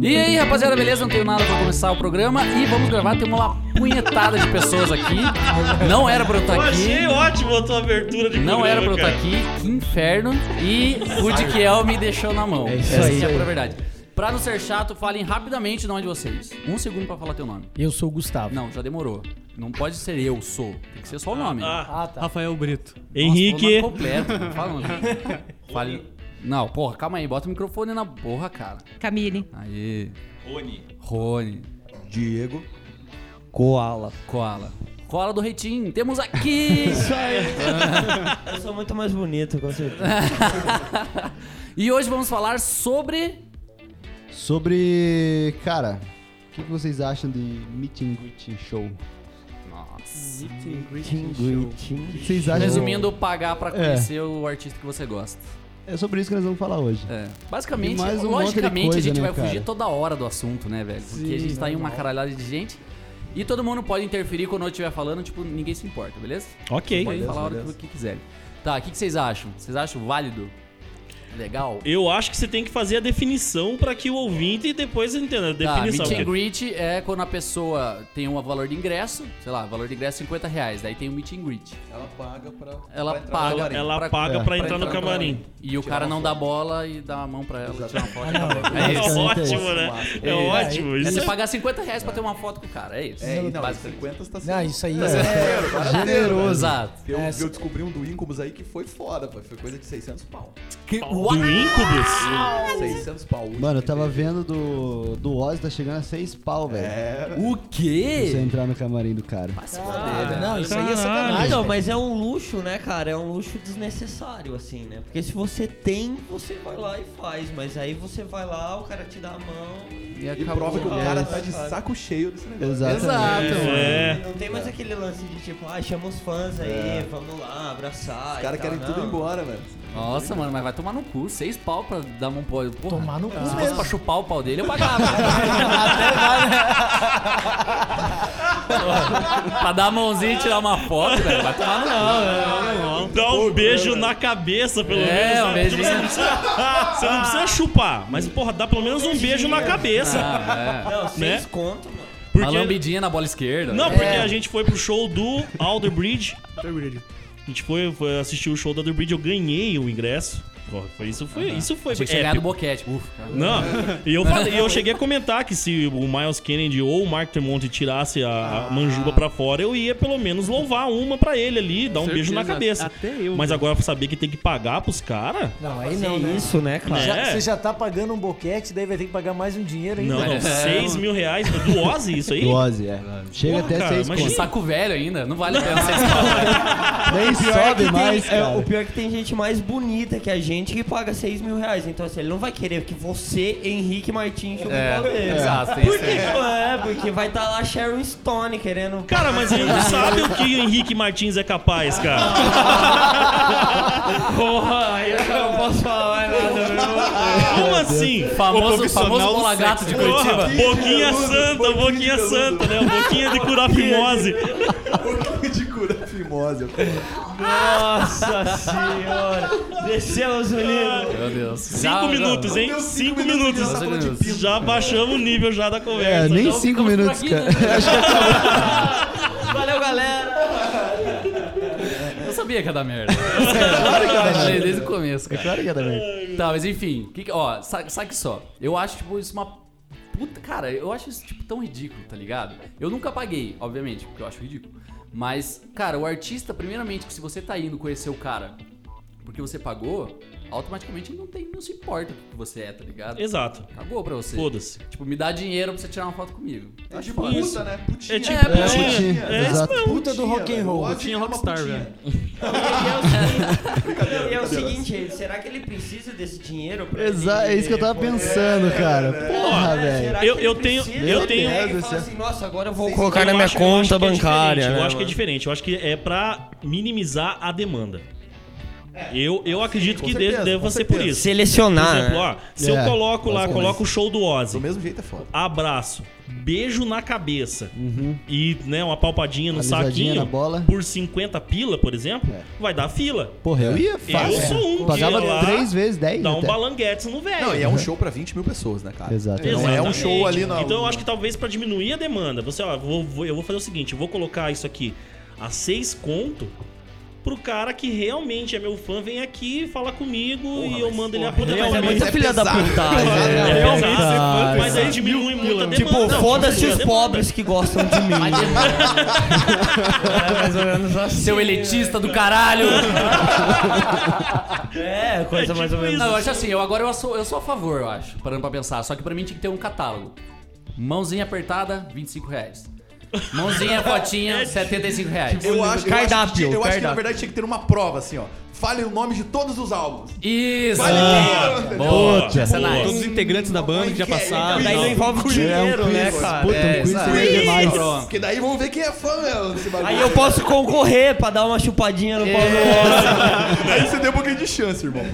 E aí, rapaziada, beleza? Não tenho nada pra começar o programa e vamos gravar. Tem uma punhetada de pessoas aqui. Não era pra eu estar Eu aqui. achei ótimo a tua abertura de Não programa, era pra eu estar cara. aqui, que inferno. E o Diquiel me deixou na mão. É isso Essa aí. é a pura verdade. Pra não ser chato, falem rapidamente o nome de vocês. Um segundo pra falar teu nome. Eu sou o Gustavo. Não, já demorou. Não pode ser eu sou. Tem que ser só o nome. Ah, Ah, tá. Rafael Brito. Nossa, Henrique. nome completo. Não fala o nome. Fale. Não, porra, calma aí. Bota o microfone na porra, cara. Camille. Aí. Rony. Rony. Diego. Koala. Koala. Koala do Reitinho. Temos aqui. Eu sou muito mais bonito, com certeza. e hoje vamos falar sobre. Sobre. Cara, o que, vocês acham de Meet and Greet Show? Nossa. O que vocês acham? Resumindo, pagar pra conhecer o artista que você gosta. É sobre isso que nós vamos falar hoje. É. Basicamente, mais um logicamente, coisa, a gente né, vai fugir cara? toda hora do assunto, né, velho? Porque a gente tá em uma caralhada de gente. E todo mundo pode interferir quando eu estiver falando, tipo, ninguém se importa, beleza? Ok. Pode falar a hora beleza. que, quiserem. Tá, o que, que vocês acham? Vocês acham válido? Legal? Eu acho que você tem que fazer a definição pra que o ouvinte depois entenda a Tá, definição. meet and greet é quando a pessoa tem um valor de ingresso, sei lá, valor de ingresso é 50 reais, daí tem o meet and greet. Ela paga pra. Ela pra entrar no paga, camarim. Ela Pra- paga é, pra entrar no camarim. E o Tirar cara não dá bola e dá a mão pra ela, tira uma foto. não, acabou. É, É isso. ótimo, né? É, É, ótimo. É Isso você pagar 50 reais pra ter uma foto com o cara, é isso. É, não, Basicamente. 50 tá sendo. Não, isso aí tá é- é generoso. Exato. Eu, É, eu descobri um do Incubus aí que foi foda. Foi coisa de 600 pau. Que, Do Incubus? 600 pau. Mano, eu tava vendo do, do Ozzy, tá chegando a 6 pau, velho. É. O Pra Você quê? entrar no camarim do cara. Ah, não, isso aí é sacanagem. Então, mas é um luxo, né, cara? É um luxo desnecessário, assim, né? Porque se você tem, você vai lá e faz. Mas aí você vai lá, o cara te dá a mão. E E prova que o É, cara tá de saco cheio desse negócio. Exatamente. Exato, mano. É. Não tem mais aquele lance de tipo, ah, chama os fãs aí, vamos lá, abraçar. Os caras querem tudo Não. embora, velho. Nossa, mano, mas vai tomar no cu. Seis pau pra dar um pau. Porra. Tomar no cu Se fosse mesmo. pra chupar o pau dele, eu pagava. pra dar a mãozinha e tirar uma foto, velho. Vai tomar no cu. Dá um beijo na cabeça, pelo É, menos. um né? Você não, precisa, você não precisa chupar, mas, porra, dá pelo menos um beijo na cabeça. Ah, Não, Né? seis conto, mano. é. Uma Porque, lambidinha na bola esquerda. não, velho. porque a gente foi pro show do Alder Bridge. A gente foi, foi assistir o show do Alder Bridge, eu ganhei o ingresso. Porra, foi, isso foi, isso foi do épico. boquete. Ufa, cara. Não, e eu, falei, eu cheguei a comentar que se o Miles Kennedy ou o Mark Tremonti tirasse a, a manjuba pra fora, eu ia pelo menos louvar uma pra ele ali, dar um beijo na cabeça. Até eu. Mas agora pra saber que tem que pagar pros caras? Não, aí não, né? isso, né, cara? É. Já- você já tá pagando um boquete, daí vai ter que pagar mais um dinheiro ainda. Não, não, É. 6 mil reais do Ozzy, isso aí? Do Ozzy, é. Chega Porra, até cara, 6 imagina. conto. Saco velho ainda. Não vale a pena seis pau, velho. Nem pior é sobe mais, tem, é, cara. o pior é que tem gente mais bonita que a gente que paga 6 mil reais. Então, assim, ele não vai querer que você, Henrique Martins, chupe É, dele. exato, Por aí. É, porque vai estar lá Sharon Stone querendo. Cara, mas a gente sabe o que o Henrique Martins é capaz, cara. Porra, aí eu não posso falar mais nada, meu. Como assim? Famoso, famoso bola gato de Porra, Curitiba. boquinha santa, boquinha santa, né? Boquinha de curar fimose. de Nossa senhora. Descemos o nível. Meu Deus. Cinco minutos, hein? Cinco minutos. Cinco minutos. Já baixamos o nível já da É, conversa. nem Então 5 ficamos por minutos, aqui, cara. né? Valeu, galera. Eu sabia que ia dar merda. Claro que ia dar merda. Desde o começo, cara. Claro que ia dar merda. Tá, mas enfim. Que, que- ó, sa- saque só. Eu acho, tipo, isso uma puta... Cara, eu acho isso, tipo, tão ridículo, tá ligado? Eu nunca paguei, obviamente, porque eu acho ridículo. Mas, cara, o artista, primeiramente, se você tá indo conhecer o cara porque você pagou, automaticamente ele não, tem, não se importa o que você é, tá ligado? Exato. Cagou pra você. Foda-se. Tipo, me dá dinheiro pra você tirar uma foto comigo. É Acho tipo puta, né? Putinha. É tipo É, putinha. putinha, É isso exato. mesmo. Puta do rock and roll. Putinha rockstar, velho. E é o seguinte, será que ele precisa desse dinheiro pra Exa ele é isso que eu tava pensando, cara. Porra, velho. Será que Eu- eu tenho- eu tenho- e assim, Nossa, agora eu vou Eu colocar Eu na minha eu conta é bancária. diferente, né, Eu acho que é diferente. Eu acho que é pra minimizar a demanda. Eu, eu acredito que certeza, deve, deva ser por isso. Selecionar. Por exemplo, né? ó, se É, eu coloco lá, coloco o show do Ozzy, Do mesmo jeito é foda. abraço, beijo na cabeça e né, uma palpadinha no saquinho na bola. por 50 pila, por exemplo, É. vai dar fila. Porra, eu ia Eu sou um Pagava lá, três vezes, dez Dá um até. balanguetes no velho. Não, e é um show pra 20 mil pessoas, né, cara? Exato. Não é um show ali na. Então eu acho que talvez pra diminuir a demanda, você, ó, vou- vou- eu vou fazer o seguinte, eu vou colocar isso aqui a seis conto pro cara que realmente é meu fã, vem aqui, fala comigo e eu mando ele a puta Mas é realmente muita é filha da putagem. É, né? realmente, Ah, mas aí diminui muito a demanda. Tipo, foda-se os pobres que gostam de mim. É mais ou menos assim. Seu elitista do caralho! É, coisa É mais tipo ou menos. Não, eu acho assim, eu agora eu sou, eu sou a favor, eu acho, parando pra pensar. Só que pra mim tinha que ter um catálogo. Mãozinha apertada, 25 reais. Mãozinha, fotinha, 75 reais. Eu acho, eu Cardápio, acho, que, eu acho que na verdade tinha que ter uma prova, assim, ó. Fale o nome de todos os álbuns. Isso! Vale Boa, tudo. boa, Puta, essa é boa. nice. Todos os integrantes da banda que já passaram. Daí não tal. envolve dinheiro, né, cara? Puta, É, um quiz seria demais. Porque daí vamos ver quem é fã mesmo desse bagulho. Aí eu posso concorrer pra dar uma chupadinha no pau do. Aí você deu um pouquinho de chance, irmão.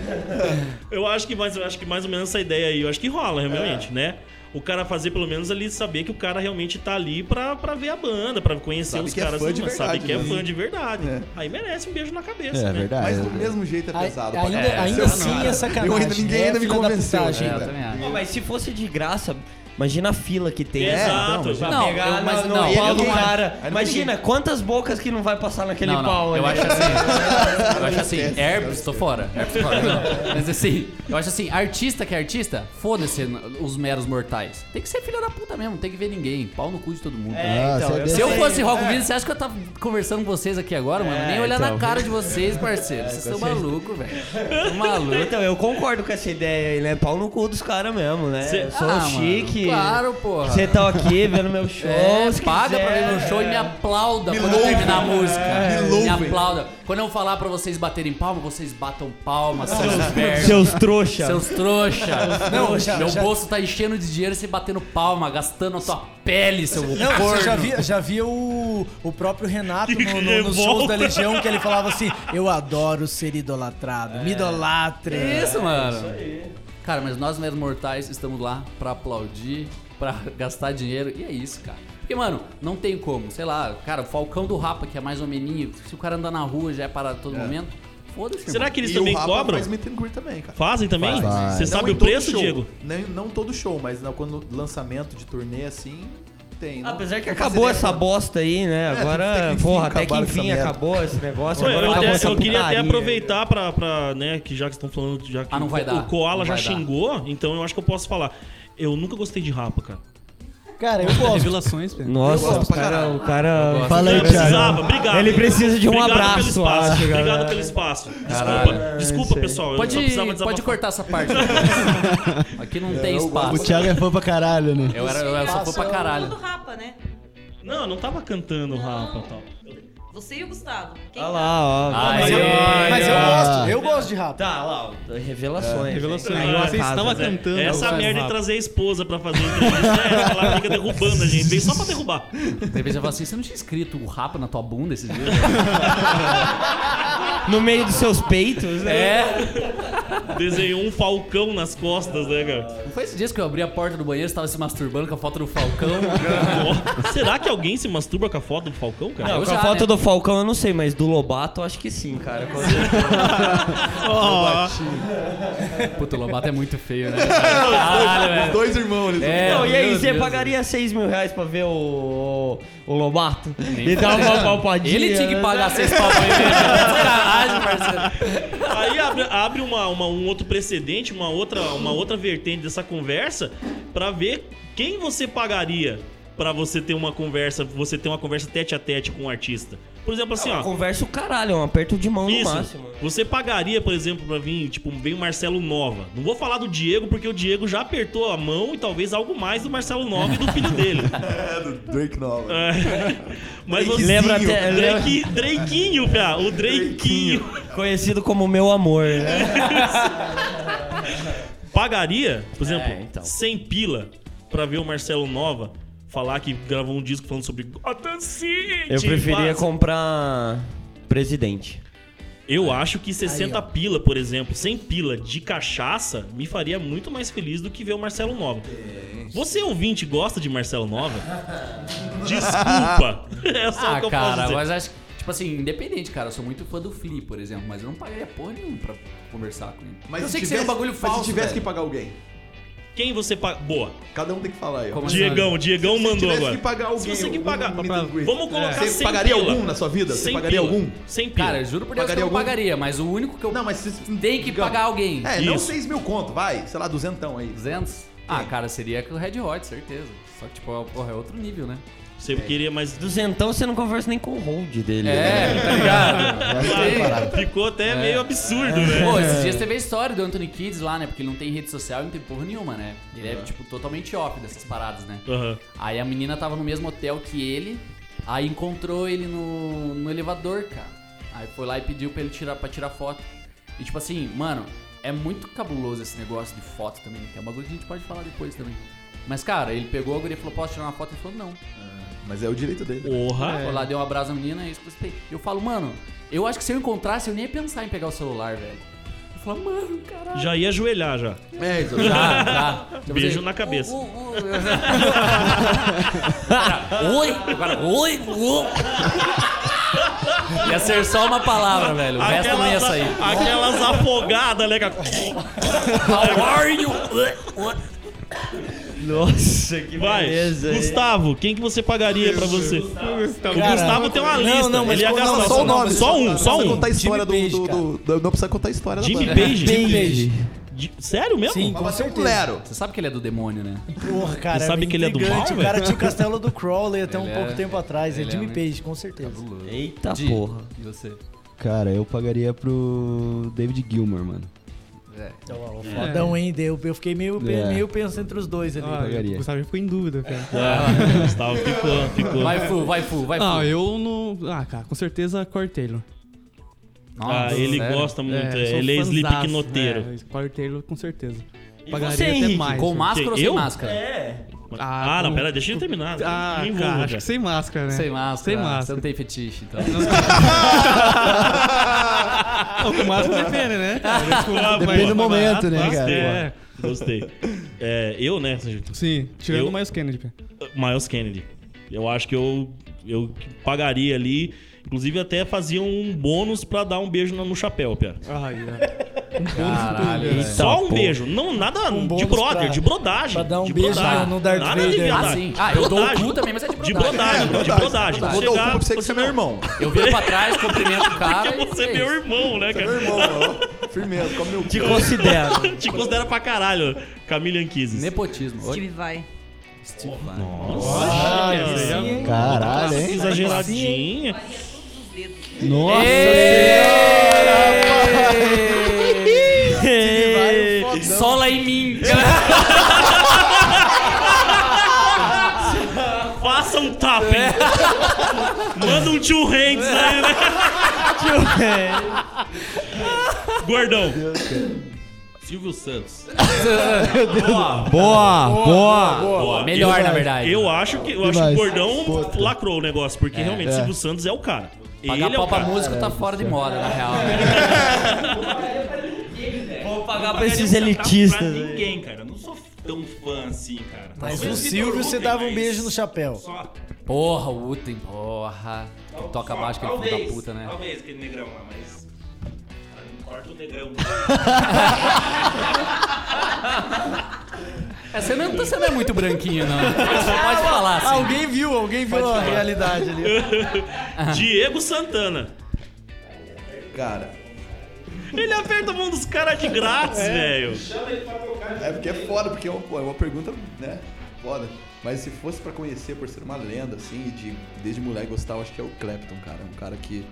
Eu acho que mais, eu acho que mais ou menos essa ideia aí, eu acho que rola realmente, né? O cara fazer pelo menos ali saber que o cara realmente tá ali pra, pra ver a banda, pra conhecer Sabe os é caras, fã de mas sabe verdade, que é né? fã de verdade. É. Aí merece um beijo na cabeça, É né? verdade. Mas do mesmo jeito é pesado. Ainda, ainda assim é sacanagem. Eu ainda, ninguém é ainda me convenceu. putagem. É, eu ainda. também acho. Pô, mas se fosse de graça, imagina a fila que tem. Exato. Pra Não, pegar eu- mas no, não, do não- cara. Imagina quantas bocas que não vai passar naquele Não, não, pau eu ali. acho assim. Eu acho assim, herpes, tô fora. Herpes, tô fora. Não. Mas assim, eu acho assim, artista que é artista, foda-se os meros mortais. Tem que ser filho da puta mesmo, não tem que ver ninguém. Pau no cu de todo mundo. É, então, Ah, eu Se eu sei. fosse Rock Video, você acha que eu tava conversando com vocês aqui agora, mano? É, Nem olhar na então. cara de vocês, parceiro. Vocês estão malucos, velho. Maluco. Então, eu concordo com essa ideia aí, né? Pau no cu dos caras mesmo, né? Cê- sou Ah, chique. Claro, porra. Você tá aqui vendo meu show. É, paga quiser. pra ver meu show e me aplauda Me quando eu louvem. terminar a música. Me me louvem. aplauda. Quando eu falar pra vocês baterem palma, vocês batam palma, seus vermes. Seus trouxa. Seus trouxa. Não, já- meu já- bolso tá enchendo de dinheiro e você batendo palma, gastando a tua pele, seu Não, corno. você já via, já via o, o próprio Renato Que no- no- nos shows da Legião que ele falava assim: Eu adoro ser idolatrado, me idolatre. Isso, mano. Cara, mas nós mesmos mortais estamos lá pra aplaudir, pra gastar dinheiro. E é isso, cara. Porque, mano, não tem como. Sei lá, cara, o Falcão do Rapa, que é mais homeninho, se o cara andar na rua já é parado a todo momento, foda-se. Será que eles E também o Rapa cobram? faz meet and greet também, cara. Fazem também? Faz. Você Não sabe o preço, show. Diego? Não, não todo show, mas não, quando lançamento de turnê assim, tem. Não- Apesar que acabou essa ideia bosta aí, né? É, Agora, até que porra, até que enfim acabou esse negócio. Ué, agora eu, acabou até- eu queria até aproveitar pra, pra, né, que já que estão falando, já que Ah, não vai o, dar. o Koala Não já vai dar. xingou, então eu acho que eu posso falar. Eu nunca gostei de rapa, cara. Cara, eu gosto. Revelações, velho. Nossa, Eu gosto o cara, o cara... Fala aí, Eu Thiago. obrigado. Ele precisa de um Obrigado abraço, pelo espaço. acho, Obrigado galera. pelo espaço. Desculpa, desculpa, sei. pessoal. eu só Pode, precisava pode cortar essa parte. Aqui não tem eu espaço. O Thiago é fã pra caralho, né? Eu, era, eu só fui pra caralho. Rapa, né? Não, eu não tava cantando rapa e tal. Você e o Gustavo. Quem Olha tá? lá, ó. Ai, Mas eu, mas eu gosto, eu gosto de rap. Tá, lá, ó. Revelações. Revelações. Caiu a Você casa, estava né? cantando. Essa merda de gosto. trazer a esposa pra fazer entrevista, é, ela fica derrubando a gente. Veio só pra derrubar. De vez eu falo assim, você não tinha escrito o rapa na tua bunda esses dias? No meio dos seus peitos, né? é. Desenhou um falcão nas costas, né, cara? Não foi esses dias que eu abri a porta do banheiro e você tava se masturbando com a foto do Falcão? Será que alguém se masturba com a foto do falcão, cara? Não, com a já, foto né? do Falcão eu não sei, mas do Lobato eu acho que sim, cara. Puta, o Lobato é muito feio, né? Caralho, Os velho. dois irmãos, eles É, Não, e aí, você Deus. pagaria 6 mil reais pra ver o, o Lobato? E dar uma palpadinha? Ele tinha que né? pagar seis pau pra ele. Sacanagem, parceiro. Aí abre, abre uma, uma- um outro precedente, uma outra, uma outra vertente dessa conversa pra ver quem você pagaria pra você ter uma conversa, você ter uma conversa tete a tete com um artista. Por exemplo, assim, ó. Conversa o caralho, é um aperto de mão no Isso. máximo. Você pagaria, por exemplo, pra vir, tipo, vem o Marcelo Nova. Não vou falar do Diego, porque o Diego já apertou a mão e talvez algo mais do Marcelo Nova e do filho dele. É, do Drake Nova. É. Mas você. Lembra até. Drake, Draquinho, cara. O Draquinho. Conhecido como meu amor, né? Pagaria, por exemplo, É, então. 100 pila pra ver o Marcelo Nova falar que gravou um disco falando sobre Gotham City. Eu preferia Passa. comprar presidente. Eu acho que 60 pila, por exemplo, 100 pila de cachaça, me faria muito mais feliz do que ver o Marcelo Nova. Você, ouvinte, gosta de Marcelo Nova? Desculpa. É só o Ah, que eu posso cara, dizer. mas acho que, tipo assim, independente, cara, eu sou muito fã do Flea, por exemplo, mas eu não pagaria porra nenhuma pra conversar com ele. Mas eu se sei que tivesse, seria um bagulho mas falso, se tivesse velho. que pagar alguém. Quem você paga? Boa. Cada um tem que falar aí. ó. Como Diegão, Diegão Se mandou agora. que pagar alguém. Se você que pagar- greet. Vamos colocar Você 100 pagaria pila. algum na sua vida? Você 100 pagaria pila. algum? 100 pila. Cara, juro por Deus Pagaria que eu não algum? pagaria, mas o único que eu Não, mas se tem que digamos, pagar alguém. É, não Isso. 6 mil conto, vai. Sei lá, duzentão aí. 200? Ah, cara, seria com o Red Hot, certeza. Só que, tipo, porra, é outro nível, né? Você queria mais. Duzentão você não conversa nem com o hold dele. É, tá ligado? Essa é a parada. Ficou até É. meio absurdo, né? Pô, esses dias teve a história do Anthony Kids lá, né? Porque ele não tem rede social e não tem porra nenhuma, né? Ele é, tipo, totalmente off dessas paradas, né? Aham. Aí a menina tava no mesmo hotel que ele, aí encontrou ele no, no elevador, cara. Aí foi lá e pediu pra ele tirar, pra tirar foto. E tipo assim, mano, é muito cabuloso esse negócio de foto também, que é um bagulho que a gente pode falar depois também. Mas, cara, ele pegou a guria e falou, posso tirar uma foto? Ele falou, não. Mas é o direito dele. Porra. Foi lá, deu um abraço à menina e que eu. Eu falo, mano, eu acho que se eu encontrasse, eu nem ia pensar em pegar o celular, velho. Eu falo, mano, caralho. Já ia ajoelhar já. É, isso. Já, já. Tipo Beijo assim, na cabeça. "Uh, uh, uh." Cara, oi, agora, oi. Ia ser só uma palavra, velho. O resto não ia sair. aquelas afogadas, né? How are you? Nossa, que Vai, beleza. Gustavo, quem que você pagaria pra você? O Gustavo tem uma Não, lista. não, mas ele ia gastar não, Só o nome. Só um, só Não precisa um. contar a história do, Jimmy do, Page, do- do- Não precisa contar a história da Jimmy banda. Page? Page. De- Sério mesmo? Sim, com Mas é um certeza. Lero. Você sabe que ele é do demônio, né? Porra, cara. Você sabe é que ele é do intrigante. mal, O cara velho? tinha o castelo do Crowley até um Ele pouco é- tempo atrás. É ele é Jimmy um- Page, com certeza. Eita Di, porra. E você? Cara, eu pagaria pro David Gilmour, mano. É. Então, ó, o fodão, hein? Deu, eu fiquei meio, É. meio penso entre os dois ali. Ah, pagaria. o Gustavo ficou em dúvida, cara. Ah, Gustavo ficou, ficou. Vai full, vai full, vai full. Ah, eu não. Ah, cara, com certeza Taylor. Ah, Nossa, ele sério? gosta muito. É, É, ele é fãzaço, slipknoteiro. É, com certeza. E Pagaria você, até Henrique? mais. Com máscara ou sem Eu? máscara? É. Ah, Ah, não, com- pera, deixa eu terminar. Ah, cara, acho que sem máscara, né? Sem máscara. Sem Você máscara. não tem fetiche, então. Não, com máscara depende, né? cara? Desculpa, Ah, Depende do momento, né, cara? É, Gostei. É, eu, né? sim, tirando Eu- o Miles Kennedy. cara. Miles Kennedy. Eu acho que eu, eu pagaria ali. Inclusive, até fazia um bônus pra dar um beijo no, no chapéu, Pia. Ai, é. Caralho. Só um beijo. Não, nada Um de bônus brother, pra- de brodagem. pra dar um de beijo brodagem. no- Darth Nada de Vader. viadagem. Ah, sim. Ah, eu dou o Brodagem. cu também, mas é de De brodagem. brodagem, de brodagem. Vou dar o cu pra você que você é meu irmão. Eu viro pra trás, cumprimento o cara Porque e você é é meu isso. irmão, né, Meu cara? irmão, ó. Firmeza, come meu Te cu. considero. Te considera pra caralho, Camille Anquises. Nepotismo. Oi? Steve vai. Steve Vai. Nossa? Caralho, hein? exageradinha. Nossa Sola em mim. Faça um tap, hein? Manda um two hands aí, né? Gordão. Silvio Santos. Boa, boa. Boa. Melhor, eu, na verdade. Eu acho que, eu acho que o. Gordão lacrou o negócio, porque realmente é. Silvio Santos é o cara. Pagar Ele é pau pra músico tá fora de moda, na real. Vou pagar pra Pagaria esses elitistas. Pra aí. ninguém, cara. Eu não sou tão fã assim, cara. Mas o Silvio você dava um beijo no chapéu. Só. Porra, o Uten, porra. Que toca Só, baixo, filho talvez, da puta, né? Talvez aquele negrão lá, mas. Corta o negrão. É, você, não, você não é muito branquinho, não. Você pode falar assim. Alguém viu, alguém viu a realidade ali. Diego Santana. Cara, Ele aperta a mão dos caras de grátis, velho. é porque é foda, porque é uma, é uma pergunta, né? Foda. Mas se fosse pra conhecer por ser uma lenda, assim, e de desde moleque gostar, eu acho que é o Clapton, cara. Um cara que.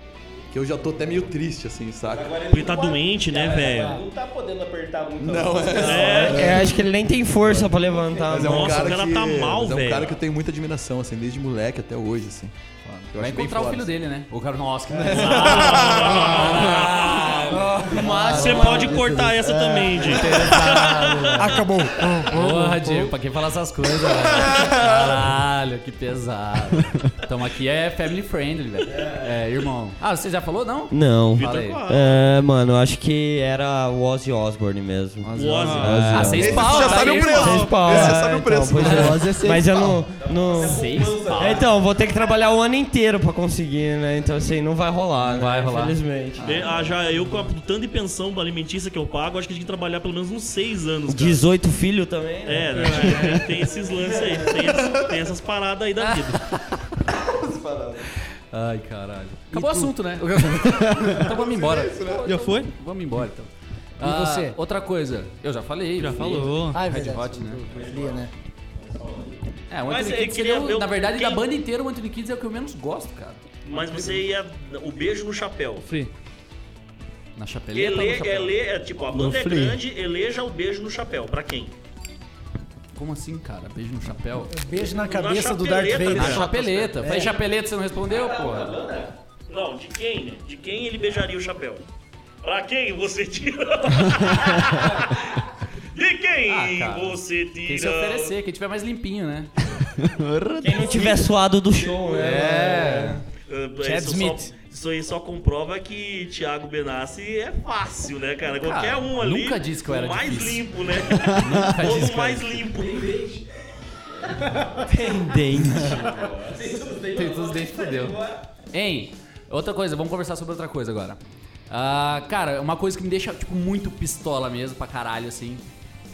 Que eu já tô até meio triste, assim, saca? Porque tá doente, né, velho? Não tá podendo apertar muito. Não, é. É. É, acho que ele nem tem força pra levantar. Mas é um Nossa, cara o cara que, tá mal, mas É um velho. cara que eu tenho muita admiração, assim, desde moleque até hoje, assim. Eu Vai encontrar o filho assim. dele, né? O cara, nossa, que pesado. Você pode cortar essa também, Diego. Acabou. Porra, Diego, pra quem falar essas coisas, velho? Caralho, que pesado. Tamo aqui é family friendly, velho. É, irmão. Ah, você já falou, não? Não. Fala aí. É, mano, eu acho que era o Ozzy Osbourne mesmo. O Ozzy. Ah, seis Esse pau, você já tá sabe aí, o preço. irmão. Seis pau. Esse você é, sabe o então, preço. pois é. Mas eu não. não... Seis pau. É, Então, vou ter que trabalhar o ano inteiro pra conseguir, né? Então, assim, não vai rolar, né? vai rolar. Infelizmente. Ah, já eu com a- do tanto de pensão alimentícia que eu pago, acho que a gente tem que trabalhar pelo menos uns seis anos, cara. 18 filhos também, né? É, né? tem, tem esses lances aí, tem, esse- tem essas paradas aí da vida. Ai, caralho. Acabou o assunto, né? então vamos embora. Já foi? Vamos embora, então. Ah, você? Outra coisa. Eu já falei. Já falou. Ah, é Red verdade. Hot, né? Lia, né? É, o Anthony eu Kids seria, na verdade, quem- da banda inteira, o Anthony Kids é o que eu menos gosto, cara. Mas você ia. O beijo no chapéu. Free. Na chapeleta no Ele, chapéu? ele, é, tipo, a banda é free. grande, eleja o beijo no chapéu. Pra quem? Como assim, cara? Beijo no chapéu? Beijo na Na cabeça do Darth chapeleta, Vader. Na né? chapeleta. É. Falei chapeleta, você não respondeu, porra? Não, de quem, né? De quem ele beijaria o chapéu? Pra quem você tira? De quem Ah, você tira? Quem se oferecer, quem tiver mais limpinho, né? Quem não tiver suado do show, né? É. Ah, Chad isso Smith. Isso aí só comprova que Thiago Benassi é fácil, né, cara? Qualquer Cara, um ali. nunca disse que eu era o mais difícil. limpo, né? Nunca Ou disse o mais limpo. Pendente. Tem todos os dentes, fodeu. Hein? Outra coisa, vamos conversar sobre outra coisa agora. Ah, cara, uma coisa que me deixa, tipo, muito pistola mesmo, pra caralho, assim,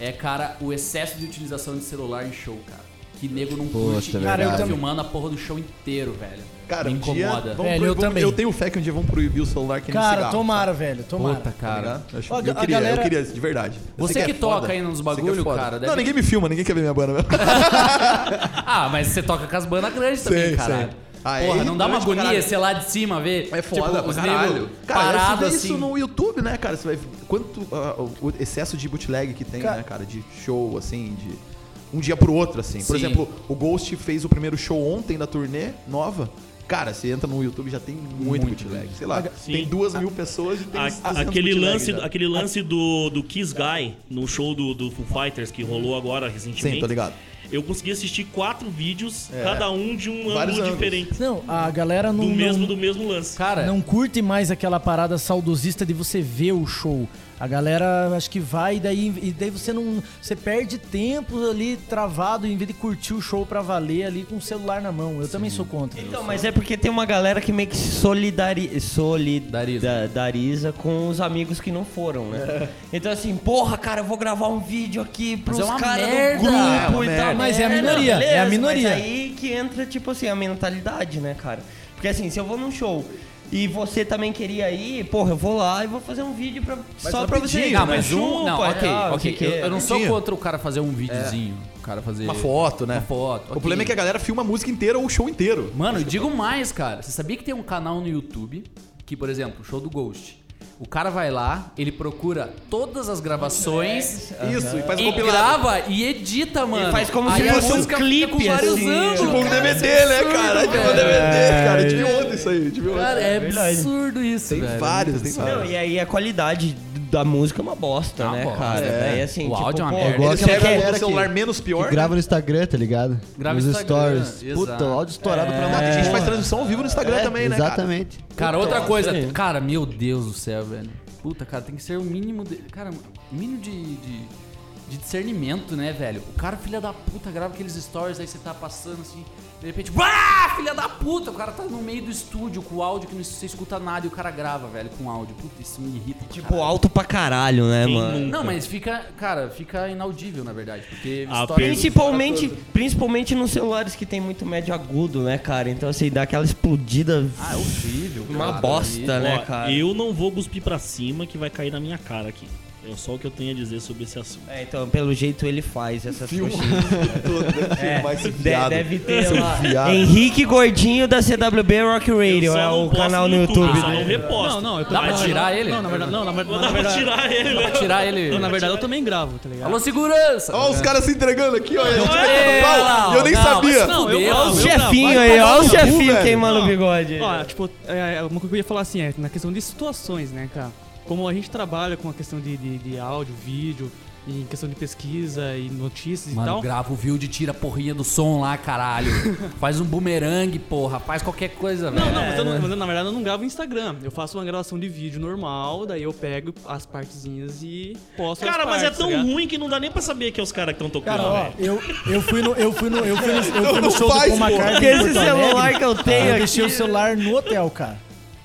é, cara, o excesso de utilização de celular em show, cara. Que nego não curte Poxa, e Cara, eu também. filmando a porra do show inteiro, velho. Cara, me um dia, incomoda. vamos Velho, pro- eu também. Eu tenho fé que um dia vão proibir o celular que nem Cara, cigarro, tomara, velho. Tomara. Puta, Tá cara. ligado? Eu, eu a queria, galera- eu queria, de verdade. Eu Você que é foda. toca aí nos que é cara, deve- Não, ninguém me filma, ninguém quer ver minha banda mesmo. Ah, mas você toca com as bandas grandes também, Sei, caralho. sei. Ah, Porra, é não dá uma agonia caralho. você lá de cima ver É foda tipo, os caralho. Cara, você vê assim. isso no YouTube, né, cara? Você vai ver quanto ah, o excesso de bootleg que tem, Ca- né, cara? De show, assim, de um dia pro outro, assim. Por Sim. exemplo, o Ghost fez o primeiro show ontem da turnê nova. Cara, você entra no YouTube já tem muito, Muito bootleg. Sei lá, Sim. tem duas mil pessoas e tem A- 200 aquele lance, já. aquele lance do, do Kiss Guy no show do, do Foo Fighters que rolou agora recentemente. Sim, tô ligado. Eu consegui assistir quatro vídeos, É. cada um de um Vários ângulo diferente. Não, a galera não, Do não, mesmo, do mesmo lance. Cara, não curte mais aquela parada saudosista de você ver o show. A galera acho que vai e daí, e daí você não. Você perde tempo ali travado em vez de curtir o show pra valer ali com o celular na mão. Eu também sou contra. Então, mas é porque tem uma galera que meio que se solidari Dariza. solidariza com os amigos que não foram, né? Então assim, porra, cara, eu vou gravar um vídeo aqui pros é caras do grupo É uma e tal. Mas é a minoria, é a minoria. Mas aí que entra, tipo assim, a mentalidade, né, cara? Porque assim, se eu vou num show e você também queria ir, porra, eu vou lá e vou fazer um vídeo pra, só pra você Não, né? mas um. Não, ok, ah, ok. que Eu, é. eu não sou contra o cara fazer um videozinho. O cara fazer. Uma foto, né? Uma foto. O ok. problema é que a galera filma a música inteira ou o show inteiro. Mano, eu digo mais, cara. Você sabia que tem um canal no YouTube que, por exemplo, o show do Ghost. O cara vai lá, ele procura todas as gravações Isso, e faz um e compilado. grava e edita, mano. faz como Aí se fosse um clipe, com vários assim, ângulos. Tipo um. DVD, né, cara? Tipo um DVD, cara. Eu tive ontem isso aí. Tive ontem. Cara, é absurdo isso, Tem velho. vários, Muito tem absurdo. Não, e aí a qualidade da música é uma bosta, É uma né, bosta, cara? é. Daí assim, O tipo, áudio é uma pô, merda. Da Pega quer- galera no que- celular menos pior. Que grava no Instagram, tá ligado? Grava Nos no Instagram, stories. exato. Puta, áudio estourado pra né? uma A gente faz transmissão ao vivo no Instagram É, também, né, cara? Exatamente. Cara, outra Então, coisa. Cara, meu Deus do céu, velho. Puta, cara, tem que ser o mínimo de. Cara, o mínimo de, de, de discernimento, né, velho? O cara, filha da puta, grava aqueles stories, aí você tá passando assim, de repente, ah, filha da puta! O cara tá no meio do estúdio com o áudio que não você escuta nada e o cara grava, velho, com áudio. Puta, isso me irrita. pra Tipo, caralho. alto pra caralho, né, Quem mano? nunca? Não, mas fica, cara, fica inaudível, na verdade. Porque Ah, Principalmente, principalmente nos celulares que tem muito médio agudo, né, cara? Então, assim, dá aquela explodida. Ah, é horrível. Uma cara, bosta, né, cara? Eu não vou cuspir pra cima que vai cair na minha cara aqui. É só o que eu tenho a dizer sobre esse assunto. É, então, pelo jeito ele faz essas Filma. coxinhas. Todo, deve De- ter lá. viado. Henrique Gordinho da CWB Rock Eu Radio. É o canal no YouTube. não dele. reposto. Não, não, eu tô Dá pra tirar ele? Não, na verdade, não, na, na verdade. tirar ele, Dá pra tirar ele. Não, na verdade, eu também gravo, tá ligado? Alô, segurança! Ó, os caras se entregando aqui, ó. eu nem não, sabia. eu Olha o eu chefinho aí, olha o chefinho queimando o bigode. Ó, tipo, é, uma coisa que eu ia falar assim, é na questão de situações, né, cara? Como a gente trabalha com a questão de, de, de áudio, vídeo, e em questão de pesquisa e notícias e Mano, tal. grava o vídeo, tira a porrinha do som lá, caralho. faz um bumerangue, porra. Faz qualquer coisa, velho. Não, não, mas, eu não, mas eu, na verdade eu não gravo Instagram. Eu faço uma gravação de vídeo normal, daí eu pego as partezinhas e posto Cara, as mas é partes, tão tá ruim que não dá nem pra saber que é os caras que estão tocando, Cara, ó, eu, eu fui no, eu fui no, eu fui no, eu fui no, eu Não, fui no não show faz, do Paul. McCartney. Porque esse celular que eu tenho Eu aqui- deixei o celular no hotel, cara.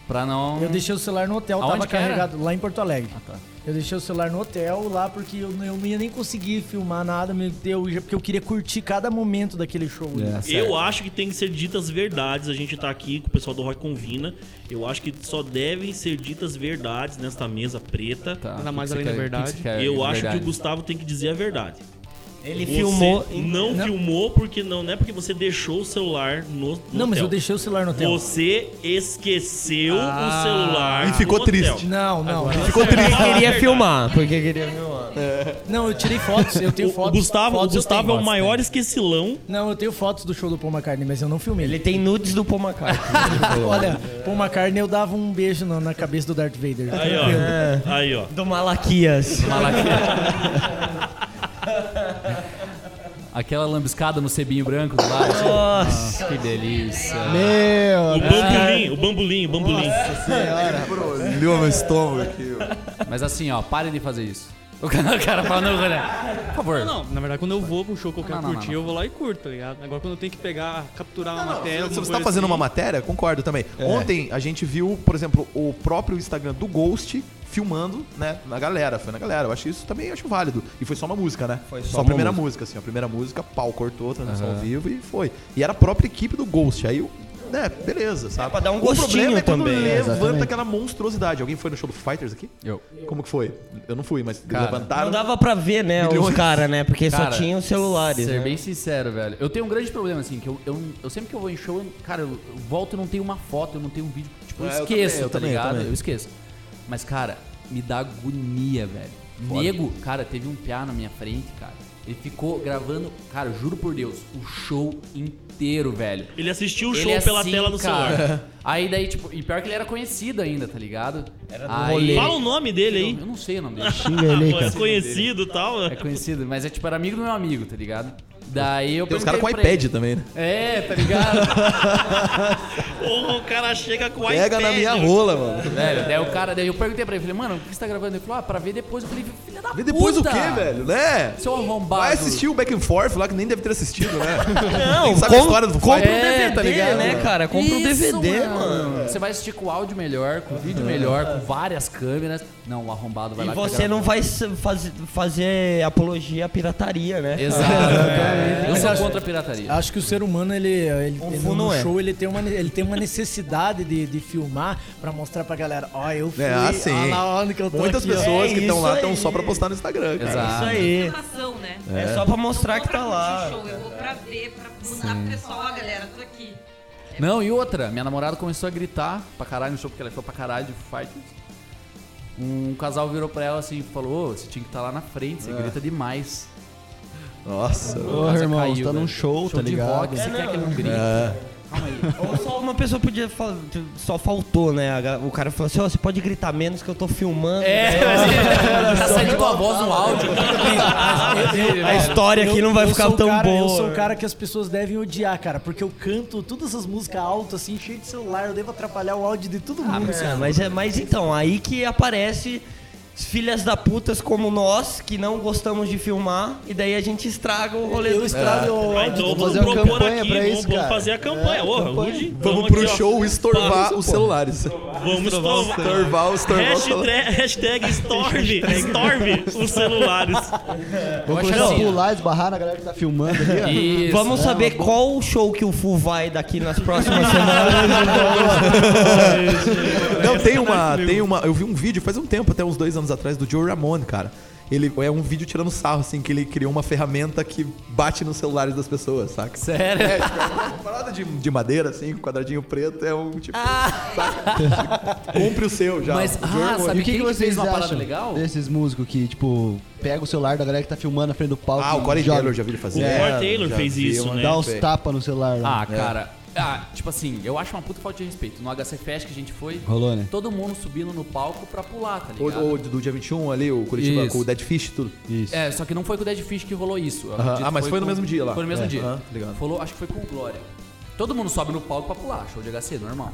Pra não. Eu deixei o celular no hotel, Aonde tava que era? carregado lá em Porto Alegre. Ah, tá. Eu deixei o celular no hotel lá porque eu, eu não ia nem conseguir filmar nada, meu Deus, porque eu queria curtir cada momento daquele show. né? Eu acho que tem que ser ditas verdades. A gente tá aqui com o pessoal do Rock Convina. Eu acho que só devem ser ditas verdades nesta mesa preta. Tá. Nada que mais que além da verdade. que que Eu acho que verdade? o Gustavo tem que dizer a verdade. Ele Você filmou. Não, Não. filmou porque não, não é porque você deixou o celular no, no Não, mas hotel. eu deixei o celular no hotel. Você esqueceu Ah. o celular E ficou no hotel. triste. Não, não. Ficou Porque triste. queria filmar. Porque queria filmar. Não, eu tirei fotos, eu tenho O, o fotos. Gustavo, o fotos eu Gustavo é tenho. o maior esquecilão. Não, eu tenho fotos do show do Paul McCartney, mas eu não filmei. Ele tem nudes do Paul McCartney. Olha, Paul McCartney eu dava um beijo na, na cabeça do Darth Vader. Aí, ó. Aí, ó. do Malaquias. Aquela lambiscada no cebinho branco do lado. assim. Nossa. Que delícia. Meu, O bambolim, o bambolim, o bambolim. Deu meu estômago aqui. Mas assim, ó, pare de fazer isso. O cara, fala, não, né? Por favor. Não, na verdade, quando eu vou pro show que eu quero Não, não, curtir, não, eu vou lá e curto, tá ligado? Agora quando eu tenho que pegar, capturar uma matéria. Se você tá fazendo assim, uma matéria, concordo também. Ontem a gente viu, por exemplo, o próprio Instagram do Ghost filmando, né, na galera, foi na galera. Eu acho isso também acho válido. E foi só uma música, né? Foi só, só a primeira música. música. assim, a primeira música, pau cortou, transmissão ao vivo e foi. E era a própria equipe do Ghost. Aí, né, beleza, sabe? pra dar um o problema gostinho é quando também, levanta exatamente. aquela monstruosidade. Alguém foi no show do Fighters aqui? Eu. Como que foi? Eu não fui, mas Cara, levantaram. Não dava pra ver, né, os Milhões. caras, né? Porque Cara, só tinham os celulares. Ser né? bem sincero, velho. Eu tenho um grande problema, assim, que eu, eu, eu sempre que eu vou em show, eu- cara, eu, eu volto e não tenho uma foto, eu não tenho um vídeo. Tipo, eu É, eu esqueço, também, eu tá também, eu ligado? também. Eu esqueço. Mas, cara, me dá agonia, velho. Nego, cara, teve um piá na minha frente, cara. Ele ficou gravando, cara, juro por Deus, o show inteiro, velho. Ele assistiu o show é pela assim, tela do cara. celular. Aí daí, tipo, e pior que ele era conhecido ainda, tá ligado? Era do rolê. Fala o nome dele aí. Eu não sei o nome dele. xinga ele aí, É cara. conhecido e tal. É conhecido, mas é tipo, era amigo do meu amigo, tá ligado? Daí eu Tem os caras com perguntei pra iPad ele- também, né? É, tá ligado? Porra, o cara chega com o Pega iPad. na minha rola, mano. Velho, daí o cara, daí eu perguntei pra ele, falei, mano, o que você tá gravando? Ele falou, ah, pra ver depois. Eu falei, filha da Vê depois puta! o quê, velho? Né? Seu arrombado. Vai assistir o Back and Forth lá, que nem deve ter assistido, né? Não, Quem sabe a com- história do compra um É, DVD, tá ligado? né, cara? Compra um DVD, mano. Você vai assistir com o áudio melhor, com o vídeo melhor, com várias câmeras. Não, o arrombado vai E lá você não vai faz- fazer apologia à pirataria, né? Exato. Eu Mas sou contra a pirataria. Acho que o ser humano, ele, ele, O ele no é. show, ele tem uma, ele tem uma necessidade de, de filmar pra mostrar pra galera, ó, eu fui, É, assim. ó lá onde que eu tô Muitas aqui, pessoas É que estão isso lá estão só pra postar no Instagram, cara. Exato. Isso aí. Informação, né? É só pra mostrar que tá lá. show, Eu vou pra ver, pra mostrar pro pessoal, ó, galera, tô aqui. Não, e outra, minha namorada começou a gritar pra caralho no show, porque ela foi pra caralho de Fighters. Um casal virou pra ela assim e falou, ô, você tinha que estar lá na frente, você grita demais. Nossa. Porra, Casa irmão, caiu, você tá num show, tá de ligado? rock, você quer que ele não grite. Calma aí. Ou só uma pessoa podia falar, só faltou, né? O cara falou assim, ó, você pode gritar menos que eu tô filmando. É, né? mas tá saindo tua voz no áudio. A história aqui não vai eu ficar tão cara, boa. Eu sou o cara que as pessoas devem odiar, cara, porque eu canto todas essas músicas altas, assim, cheio de celular, eu devo atrapalhar o áudio de todo mundo. É, mas, é, mas então, aí que aparece filhas da putas como nós, que não gostamos de filmar, e daí a gente estraga o rolê Eu do estrago o Ah, áudio. então Vamos vamos fazer uma propor campanha aqui, pra vamos, isso, vamos cara. fazer a campanha. É, Ô, campanha. Rude, Vamos aqui, pro ó. show estorvar os celulares. Vamos estorvar. Estorvar, estorvar os celulares. Hashtag, hashtag storve, storve os celulares. Vamos começar a assim, pular, esbarrar na galera que tá filmando ali, ó. Isso. Vamos saber qual o show que o Fu vai daqui nas próximas semanas. Não, tem uma, tem uma. Eu vi um vídeo faz um tempo, até uns dois anos atrás, do Joe Ramone, cara. Ele é um vídeo tirando sarro, assim, que ele criou uma ferramenta que bate nos celulares das pessoas, saca? Sério? É, tipo, é uma parada de, de madeira, assim, com quadradinho preto, é um tipo. saca? Compre o seu já. Mas, ah, sabe E o que, que vocês fez uma parada acham legal? desses músicos que, tipo, pega o celular da galera que tá filmando na frente do palco Ah, o Corey joga- Taylor já vi ele fazer. O Corey Taylor fez isso, né? Dá uns tapas no celular lá. Ah, cara. Ah, tipo assim, eu acho uma puta falta de respeito. No HC Fest que a gente foi, Rolou, né? todo mundo subindo no palco pra pular, tá ligado? o do dia 21 ali, o Curitiba Isso. com o Dead Fish e tudo. Isso. É, só que não foi com o Dead Fish que rolou isso. Eu Aham. acredito Ah, mas foi no com- mesmo dia lá. Foi no mesmo É. dia. Aham, ligado. Falou, acho que foi com o Glória. Todo mundo sobe no palco pra pular, show de HC, normal.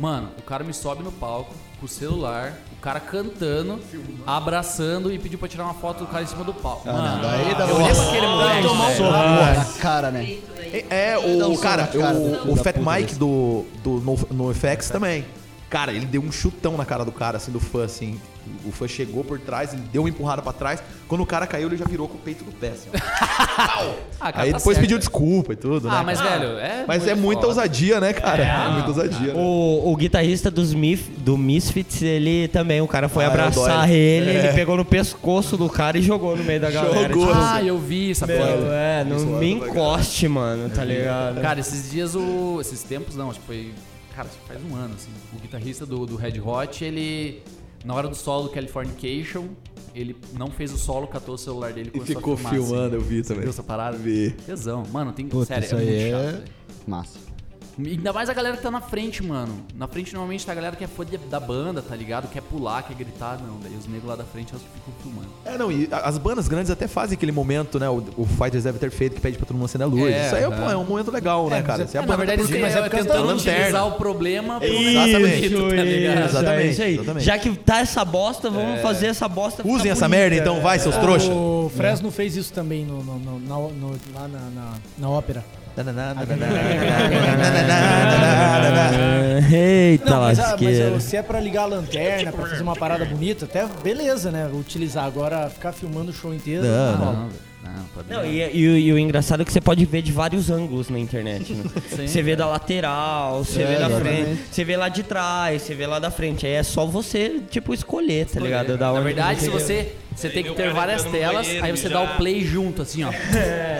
Mano, o cara me sobe no palco com o celular, o cara cantando, abraçando e pediu pra tirar uma foto do cara em cima do palco. Ah, Mano, não, daí dá eu olhei pra aquele moleque. Tomar um porra na cara, né? É, é, o soco cara, o, o Fat Mike do, do no, no FX também. Cara, ele deu um chutão na cara do cara, assim, do fã, assim. O fã chegou por trás, ele deu uma empurrada pra trás. Quando o cara caiu, ele já virou com o peito do pé, assim. ó. Ah, cara, Aí tá depois certo. pediu desculpa e tudo, né? Ah, mas cara? velho, é. Mas é muita foda. ousadia, né, cara? É, muita ousadia. né? O, o guitarrista dos Mif, do Misfits, ele também, o cara foi Ah, é o abraçar Doyle. ele, É. ele pegou no pescoço do cara e jogou no meio da galera. Jogou. Tipo, Ah, eu vi essa meu, foto. é, não me encoste, mano, tá ligado? Cara, esses dias o. Esses tempos não, acho que foi. Cara, que faz um ano, assim. O guitarrista do, do Red Hot, ele. Na hora do solo do Californication, ele não fez o solo, catou o celular dele e ficou filmar, filmando, assim. eu vi Você também. viu essa parada? Vi. Tesão. Mano, tem. Puta, sério, isso é aí muito é chato, velho. massa. Ainda mais a galera que tá na frente, mano. Na frente normalmente tá a galera que é fã de- da banda, tá ligado? Quer pular, quer gritar, não. Daí os negros lá da frente eles ficam filmando. É, não, e as bandas grandes até fazem aquele momento, né? O, o Fighters deve ter feito que pede pra todo mundo acender a luz. É, Isso aí é, é. pô, é um momento legal, né, cara? Se a É, na banda verdade, tá mas é, é por causa tentando da utilizar lanterna. o problema pro Exatamente. tá ligado? Exatamente, é isso aí. exatamente. Já que tá essa bosta, vamos fazer essa bosta ficar Usem essa bonita. merda então, vai, seus trouxas. O Fresno fez isso também no, no- no- no- lá na, na, na ópera. Eita, Não, mas, ah, mas se é pra ligar a lanterna, pra fazer uma parada bonita, até beleza, né? Utilizar. Agora, ficar filmando o show inteiro. Não, não. Não. Não, Não, e, e o- e o engraçado é que você pode ver de vários ângulos na internet, né? Sim. Você vê da lateral, você É, vê da exatamente. frente, você vê lá de trás, você vê lá da frente. Aí é só você, tipo, escolher, tá ligado? Da Na verdade, se você. Você tem que ter várias telas, aí você dá o play junto, assim, ó.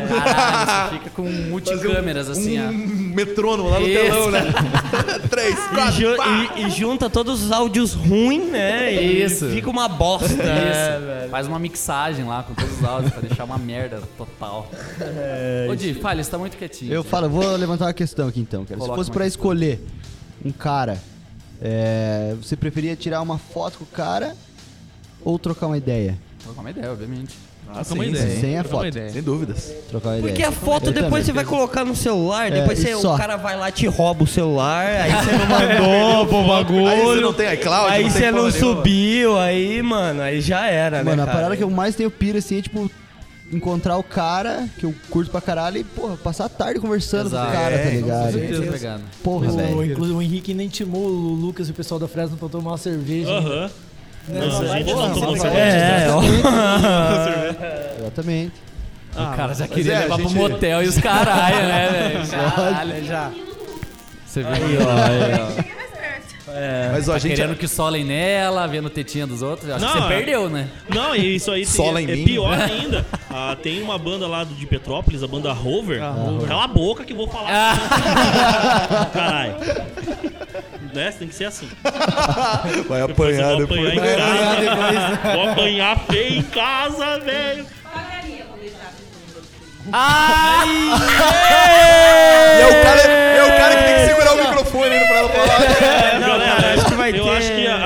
Caralho, você fica com multicâmeras, assim, ó. Um metrônomo lá no Isso. telão, né? Três, E, quatro, ju- pá! e- e junta todos os áudios ruins, né? E Isso. Fica uma bosta. Isso. né, Faz uma mixagem lá com todos os áudios pra deixar uma merda total. Ô, Di, fale, você tá muito quietinho. Eu falo, eu vou levantar uma questão aqui então, cara. Se Coloca fosse uma pra questão. escolher um cara, é, você preferia tirar uma foto com o cara ou trocar uma ideia? Trocar uma ideia, obviamente. Ah, Troca uma sim, ideia. sim. Sem a foto. ideia. Sem dúvidas. Trocar uma Porque ideia. a foto Eu depois também. você vai colocar no celular, É, depois você- só. o cara vai lá te rouba o celular, aí você não mandou pro bagulho. Aí você não tem iCloud, Aí não tem você não subiu, aí, mano, aí já era, Mano, né? a cara? parada que eu mais tenho pira assim é tipo encontrar o cara que eu curto pra caralho e, porra, passar a tarde conversando Exato. com o cara, tá É, ligado? Com certeza. Porra, O, velho. inclusive, o Henrique nem intimou o Lucas e o pessoal da Fresno pra tomar uma cerveja. Aham. Né? Nossa, a gente não tomou vai- cerveja. É, ó. Exatamente. o cara já queria é, levar gente- pro motel e os caralho, né, velho? Caralho, já. Você viu? Aí, ó, aí, ó. Perto. Mas ó, a Tá gente. querendo que solem nela, vendo tetinha dos outros. Eu Acho que Não, você é- perdeu, né? Não, e isso aí tem- Sola em é mim. pior ainda. Ah, tem uma banda lá de Petrópolis, a banda Rover. Cala a boca que eu vou falar. Caralho. Né? Tem que ser assim. Vai Depois eu apanhar vou depois. apanhar em casa. Vou apanhar feio em casa, velho. E é o cara, é o cara que tem que segurar o microfone ainda pra ela falar. Galera, acho que vai eu ter-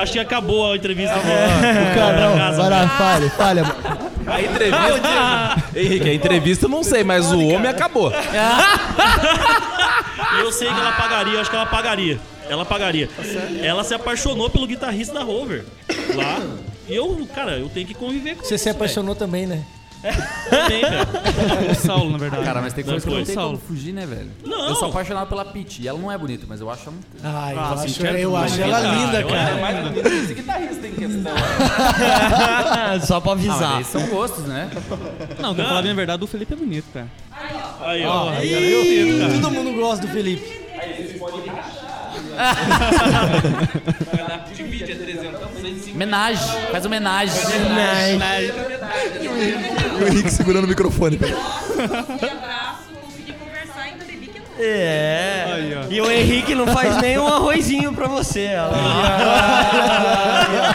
acho que, acabou a entrevista. O cara, não, vai lá, fale, fale. A entrevista. Henrique, a entrevista eu não sei, mas o homem acabou. E eu sei que ela pagaria, eu acho que ela pagaria. Ela pagaria. Ela se apaixonou pelo guitarrista da Rover. Lá. E eu, cara, eu tenho que conviver com Você isso, se apaixonou também, né? Velho. Também, cara. O Saulo, na verdade. Cara, mas tem coisa que não Depois, tem como fugir, né, velho? Não. Eu sou apaixonado pela Pete. E ela não é bonita, mas eu acho ela muito... Ah, eu Ah, acho, sincero, eu acho bonita, ela linda, eu cara. acho mais bonito esse guitarrista em questão. Só pra avisar. aí são gostos, né? Não, pra falar bem a verdade, o Felipe é bonito, cara. Aí, ó. Todo mundo gosta do Felipe. Divide a 300, Homenagem. Faz homenagem. E o Henrique segurando o microfone. É. E o Henrique não faz nem um arrozinho pra você. ó.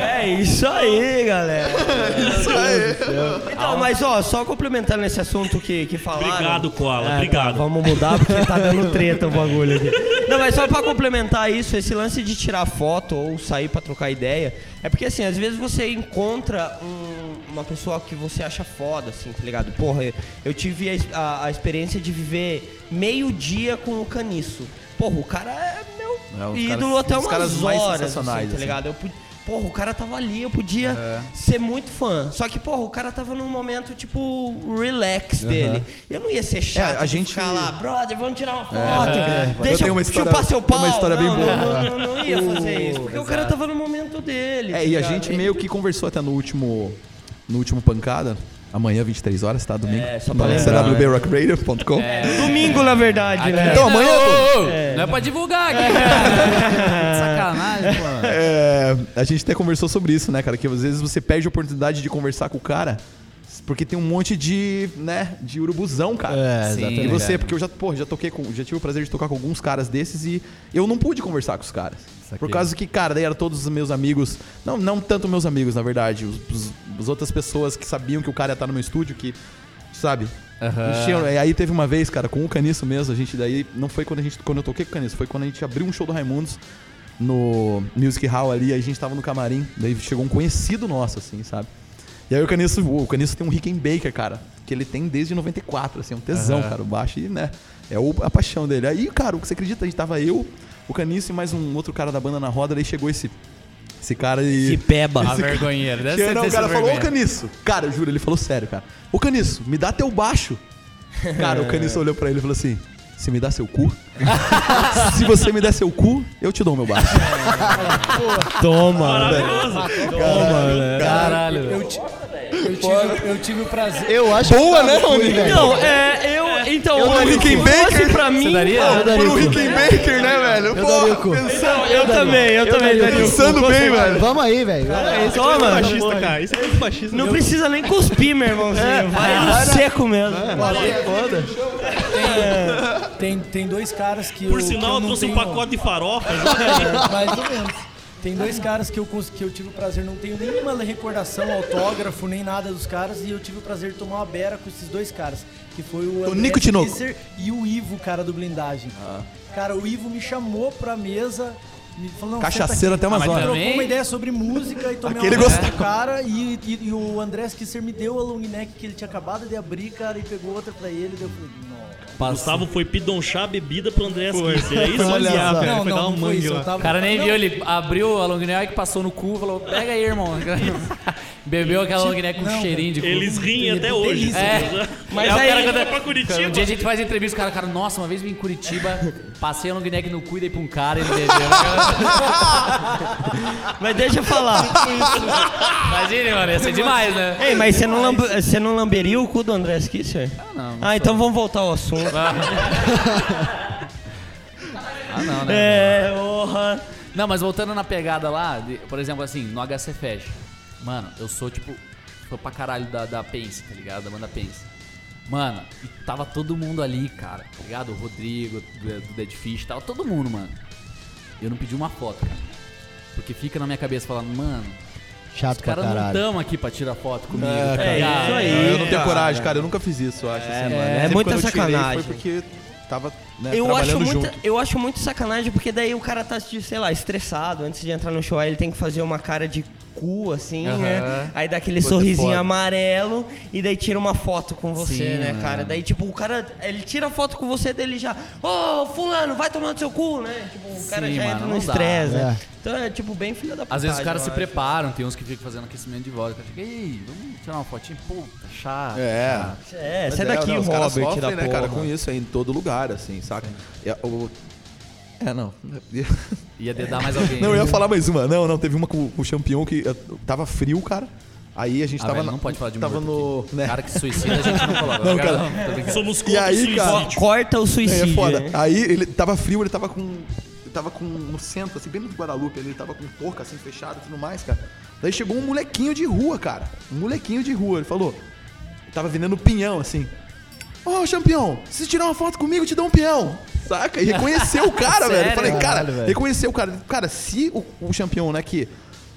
É É isso aí, galera. Isso aí. Então, mas ó, só complementando esse assunto que, que falaram. Obrigado, Koala, É, obrigado. tá, vamos mudar porque tá dando treta o bagulho aqui. Não, mas só pra complementar isso, esse lance de tirar foto ou sair pra trocar ideia, é porque assim, às vezes você encontra um- uma pessoa que você acha foda, assim, tá ligado? Porra, eu, eu tive a, a- a experiência de viver meio dia com o caniço. Porra, o cara é meu É, ídolo caras- até umas caras mais horas, sensacionais, assim, tá assim. ligado? Eu, pu- porra, o cara tava ali, eu podia É. ser muito fã. Só que, porra, o cara tava num momento, tipo, relax dele. Eu não ia ser chato É, a gente- ficar lá, brother, vamos tirar uma foto. É. Deixa tenho eu, uma história- chupar seu pau. uma história bem não, boa. Não, não, não ia fazer isso, porque o cara tava no momento dele. É, tá e a gente meio que conversou até no último, no último pancada. Amanhã, 23 horas, tá? Domingo. É, só pra lembrar, CWBRockRadio.com. Domingo, na verdade, né? Então amanhã. Ô, ô, ô, É. Não é pra divulgar aqui, cara. Sacanagem, pô. É, a gente até conversou sobre isso, né, cara? Que às vezes você perde a oportunidade de conversar com o cara porque tem um monte de, né, de urubuzão, cara. É, Sim, exatamente. E você, porque eu já, pô, já toquei com, já tive o prazer de tocar com alguns caras desses e eu não pude conversar com os caras. Por causa que, cara, daí eram todos os meus amigos, não, não tanto meus amigos, na verdade, os, os- as outras pessoas que sabiam que o cara ia estar no meu estúdio, que, sabe? enchiam- e aí teve uma vez, cara, com o Caniço mesmo, a gente daí, não foi quando a gente, quando eu toquei com o Caniço, foi quando a gente abriu um show do Raimundos no Music Hall ali, aí a gente tava no camarim, daí chegou um conhecido nosso, assim, sabe? E aí o Caniço, o Caniço tem um Rickenbacker, cara, que ele tem desde 94, assim, um tesão, cara, o baixo, e, né, é o- a paixão dele. Aí, cara, você acredita, a gente tava eu, o Caniço e mais um outro cara da banda na roda, daí chegou esse, esse cara e... Se peba. A vergonheira. Deve Que, ser não, o cara falou, ô. Caniço. Cara, eu juro, ele falou sério, cara. Ô Caniço, me dá teu baixo. Cara, o Caniço olhou pra ele e falou assim: Se me dá seu cu? Se você me der seu cu, eu te dou meu baixo. Toma. Maravilhoso. Caralho. Eu, eu tive, eu tive o prazer. Eu acho Boa, que né, Rony? velho. Então, é, eu. Então, Eu se Rickenbacker. pra mim. Você daria? Eu daria um o. Rickenbacker, né, velho? Eu daria o cu. pensando, Eu também, eu também daria o cu, pensando bem, velho. Vamos aí, velho. Vamos aí. Toma. Machista, cara. Isso é muito machista. Não precisa nem cuspir, meu irmãozinho. Vai no seco mesmo. Tem, tem dois caras que Por eu. sinal, eu eu trouxe um pacote de farofa. É, mais ou menos. Tem dois caras que eu, cons- que eu tive o prazer, não tenho nenhuma recordação, autógrafo, nem nada dos caras, e eu tive o prazer de tomar uma beira com esses dois caras. Que foi o André Nico Tinoco. Kisser e o Ivo, cara do blindagem. Ah. Cara, o Ivo me chamou pra mesa. Me falou, não, Cachaceiro até umas mas horas. Trocou uma ideia sobre música e tomei Aquele uma gostava. com o cara e, e- e o André Kisser me deu a long neck que ele tinha acabado de abrir, cara, e pegou outra pra ele, daí eu falei, não. Gustavo foi pidonchar a bebida pro André Kisser. É isso? Olha Olha, cara, Não, foi não, dar não um foi isso. tava, O cara nem não, viu, ele abriu a long neck, passou no cu, falou, pega aí, irmão. Bebeu aquela long neck com Não, cheirinho de cu. Eles riem Ele até é hoje. delícia, É. Mas É, o aí cara ele quando- Curitiba. Um dia a gente faz entrevista, o cara, cara, nossa, uma vez vim em Curitiba, passei a long neck no cu e dei pra um cara e ele bebeu. Mas deixa eu falar. Imagine, mano, ia ser demais, né? Ei, mas você não, lambe- você não lamberia o cu do André Kisser? Ah, não. Ah, então vamos voltar ao assunto. Ah, não, né? É, porra. Não, mas voltando na pegada lá, de- por exemplo, assim, no HC Fest. Mano, eu sou tipo. Fã pra caralho da, da Pense, tá ligado? Da banda Pense. Mano, e tava todo mundo ali, cara, tá ligado? O Rodrigo, do, do Dead Fish, tava todo mundo, mano. Eu não pedi uma foto, cara. Porque fica na minha cabeça falando, mano, Chato os pra caras não caralho. tão aqui pra tirar foto comigo, É, tá cara. ligado? isso aí. Não, eu não tenho coragem, cara. Eu nunca fiz isso, eu acho. assim, mano. é muita quando eu tirei sacanagem. Foi porque tava né, Eu acho, muito, junto. eu acho muito sacanagem, porque daí o cara tá, sei lá, estressado. Antes de entrar no show, aí ele tem que fazer uma cara de cu, assim, né? Aí dá aquele Puta, sorrisinho foda. amarelo e daí tira uma foto com você, Sim, né, mano. cara? Daí, tipo, o cara, ele tira a foto com você dele já, ô, fulano, vai tomar no seu cu, né? Tipo, o cara Sim, já mano, entra não no estresse, né? É. Então é, tipo, bem filha da puta. Às vezes os caras se preparam, tem uns que ficam fazendo aquecimento de voz. O cara fica, ei, vamos tirar uma fotinha? Puta, chato. É. chato." É, sai daqui, não, os caras Robert, sofrem, da né, porra. cara, com isso aí em todo lugar, assim, saca? É, o- é, não. Ia dedar mais alguém. Não, eu ia falar mais uma. Não, não, teve uma com, o Champion que eh, tava frio, cara. Aí a gente Ah, tava. velho, na- não pode falar de Tava no. aqui. Né? Cara que suicida, a gente não coloca. Não, cara. brincando. Somos E contra aí, o cara? Corta o suicídio. É foda. Aí ele tava frio, ele tava com. Ele tava com no centro, assim, bem no Guadalupe, ali, ele tava com touca assim fechada e tudo mais, cara. Daí chegou um molequinho de rua, cara. Um molequinho de rua. Ele falou. Ele tava vendendo pinhão, assim. Ô, campeão, se tirar uma foto comigo, eu te dou um pinhão. Saca? E reconheceu o cara, velho. Eu falei, Caralho, cara, velho. reconheceu o cara. Cara, se o, o campeão, né, que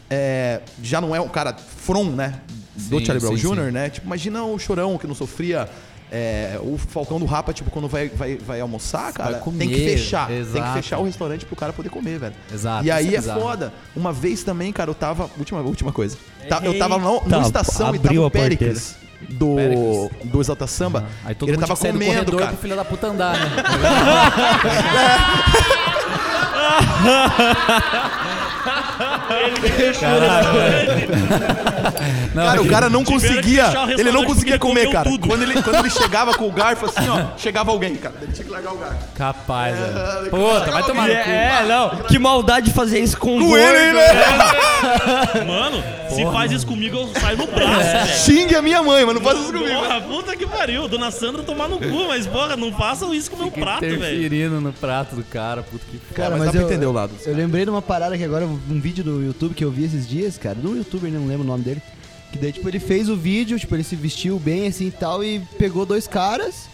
é, já não é um cara from, né? Do Sim, Charlie Brown sim, Jr., sim. né? Tipo, imagina o Chorão que não sofria. é, o Falcão do Rapa, tipo, quando vai, vai, vai almoçar, cara, comer, tem que fechar. Tem exato. que fechar o restaurante pro cara poder comer, velho. Exato, E aí isso é é, foda. Uma vez também, cara, eu tava. Última, última coisa. Tá- eu tava no, no estação e tava abriu o a porteira. Péricles do, Péricles. do Exalta Samba. Aí todo ele mundo tava comendo, cara. pro filho da puta andar, né? Não, Cara, o cara não conseguia. o Ele não conseguia comer, cara. tudo. Quando ele, quando ele chegava com o garfo, assim, ó, chegava alguém, cara. Ele tinha que largar o garfo. Capaz, velho. Puta, vai tomar no cu. É, não. Que maldade fazer isso com, Com gordo, ele, né? Mano, se faz isso comigo, eu saio no braço, velho. Xingue a minha mãe, mas não faz isso comigo. Porra, puta que pariu. Dona Sandra tomar no cu, mas porra, não façam isso com o meu prato, velho. Interferindo no prato do cara, puta que Cara, mas mas, dá pra eu, entender o lado. Eu lembrei de uma parada que agora, um vídeo do YouTube que eu vi esses dias, cara, do youtuber, né, não lembro o nome dele. Que daí, tipo, ele fez o vídeo, tipo, ele se vestiu bem assim e tal, e pegou dois caras,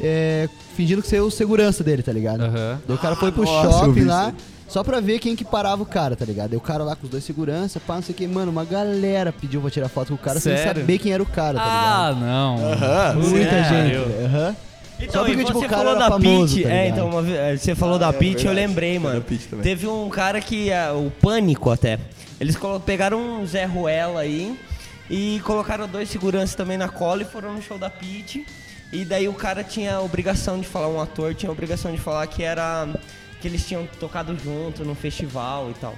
é, fingindo que ser o segurança dele, tá ligado? Aham. Daí o cara foi pro nossa, eu shopping lá, só pra ver quem que parava o cara, tá ligado? Daí o cara lá com os dois segurança, pá, não sei o que, mano, uma galera pediu pra tirar foto com o cara sem Sério? saber quem era o cara, tá Ah, ligado? não. Aham. Muita sério? gente, aham. Então, porque, tipo, você o cara falou era da famoso, tá é, então, é, você falou da Pitty, eu lembrei, mano. Teve um cara que. é, o Pânico até. Eles pegaram um Zé Ruela aí e colocaram dois seguranças também na cola e foram no show da Pitty. E daí o cara tinha a obrigação de falar, um ator tinha a obrigação de falar que era. que eles tinham tocado junto num festival e tal.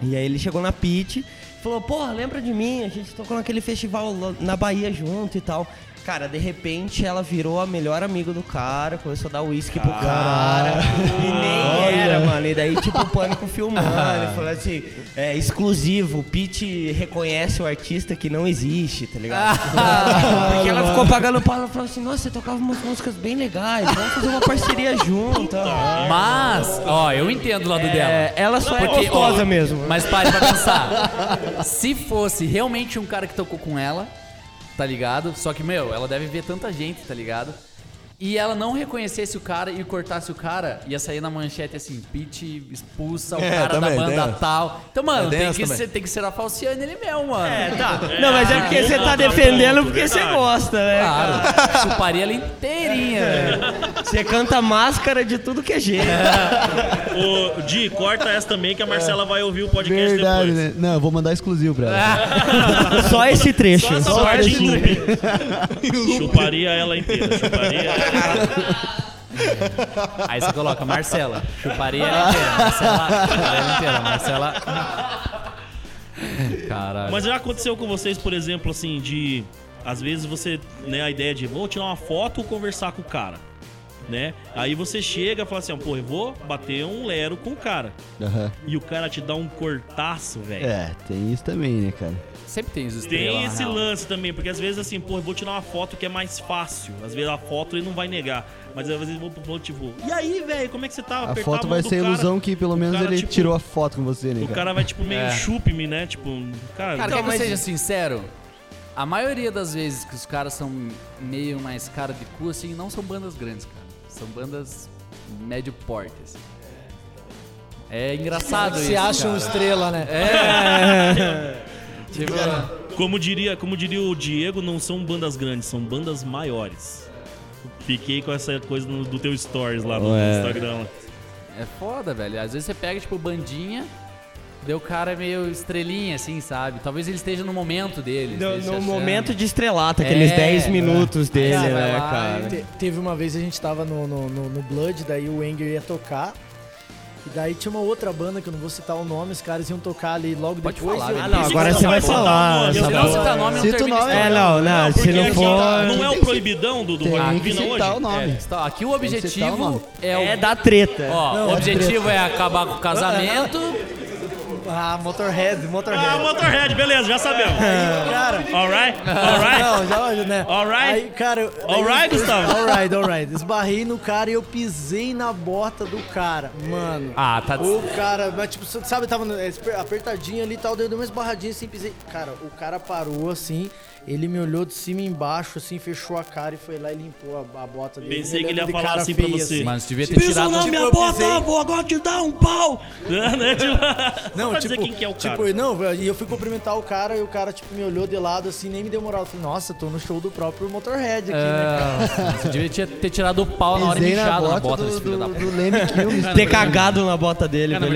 E aí ele chegou na e falou, porra, lembra de mim? A gente tocou naquele festival na Bahia junto e tal. Cara, de repente ela virou a melhor amiga do cara, começou a dar uísque pro cara. E nem era, mano. E daí, tipo, o pânico filmando. Ele falou assim: é exclusivo, o Pete reconhece o artista que não existe, tá ligado? Porque ela ficou pagando pau, ela falou assim: nossa, você tocava umas músicas bem legais, vamos fazer uma parceria junto. Mas, ó, eu entendo o lado dela. É, ela só é Porque, gostosa mesmo. Mas pare pra pensar. Se fosse realmente um cara que tocou com ela, tá ligado? Só que, meu, ela deve ver tanta gente, tá ligado? E ela não reconhecesse o cara e cortasse o cara, ia sair na manchete assim, Pete expulsa o É, cara também, da banda tal. Então, mano, É, tem, tem que ser, tem que ser a Falciane ele mesmo, mano. É, tá. Não, mas é porque você tá defendendo porque você gosta, né? Claro, chuparia ela inteirinha, velho. Você canta máscara de tudo que é jeito. Ô, Di, corta essa também que a Marcela vai ouvir o podcast Verdade, depois. né? Não, eu vou mandar exclusivo pra ela. Só esse trecho. Só essa Só parte esse em loop. Chuparia ela inteira, chuparia. Aí você coloca Marcela, chuparia ela inteira, Marcela, chuparia ela inteira, Marcela. Caralho. Mas já aconteceu com vocês, por exemplo, assim, de. Às vezes você, né, a ideia de vou tirar uma foto ou conversar com o cara, né? Aí você chega e fala assim, ó, pô, eu vou bater um lero com o cara. Aham. E o cara te dá um cortaço, velho. É, tem isso também, né, cara? Sempre tem estrelas. Tem esse real. lance também, porque às vezes assim, pô, eu vou tirar uma foto que é mais fácil. Às vezes a foto ele não vai negar. Mas às vezes eu vou, vou tipo, e aí, velho, como é que você tá? A Apertar foto vai ser a ilusão que pelo menos cara, ele tipo, tirou a foto com você, né, O cara? cara vai tipo meio É. chupe-me, né? Tipo, cara, Cara, então, quer que eu mas- seja sincero? A maioria das vezes que os caras são meio mais cara de cu, assim, não são bandas grandes, cara. São bandas médio porte, assim. É engraçado isso, Se acham cara. estrela, né? É. tipo, Como diria, como diria o Diego, não são bandas grandes, são bandas maiores. Fiquei com essa coisa no- do teu stories lá no Ué. Instagram. é foda, velho. Às vezes você pega, tipo, bandinha, daí o cara é meio estrelinha, assim, sabe? Talvez ele esteja no momento dele. No, no momento de estrelata, aqueles É, 10 minutos dele, Aí você vai né, lá cara? Te- teve uma vez a gente tava no, no, no- no Blood, daí o Enger ia tocar. E daí tinha uma outra banda que eu não vou citar o nome, os caras iam tocar ali logo Pode depois. falar, eu-. Ah, não, agora você não vai falar Se não não citar nome, não Cita o nome. É, programa. não, não, se não for. tá- não é o proibidão do, do Tem Rock que Vina citar o hoje? nome. Então, aqui o o objetivo nome. é o. É da treta. Ó, Não, o é objetivo é acabar com o casamento. Ah, Motorhead, Motorhead. Ah, Motorhead, beleza, já sabemos. Cara, Alright? Alright? não, já, né? Alright? Aí, cara, Alright, Gustavo? Alright, alright. Esbarrei no cara e eu pisei na bota do cara. Mano. Ah, tá. O cara, mas tipo, sabe, tava é, apertadinho ali e tal, daí eu dei uma esbarradinha assim, pisei. Cara, o cara parou assim Ele me olhou de cima e embaixo, assim, fechou a cara e foi lá e limpou a, a bota dele. Pensei que ele ia falar cara assim pra você. Mas devia ter Pisa tirado. na Tipo, minha bota, pisei- vou agora te dar um pau. né? Tipo, Não, pra tipo, dizer quem que é o cara. tipo, não, e eu fui cumprimentar o cara e o cara, tipo, me olhou de lado assim, nem me deu moral. Eu falei, nossa, tô no show do próprio Motorhead aqui, né, cara? É, você devia ter- tirado o pau na hora e Pisei na mijado na bota bota do, desse filho da do, puta. do Leme Kills. Ter cagado na bota dele, Cara,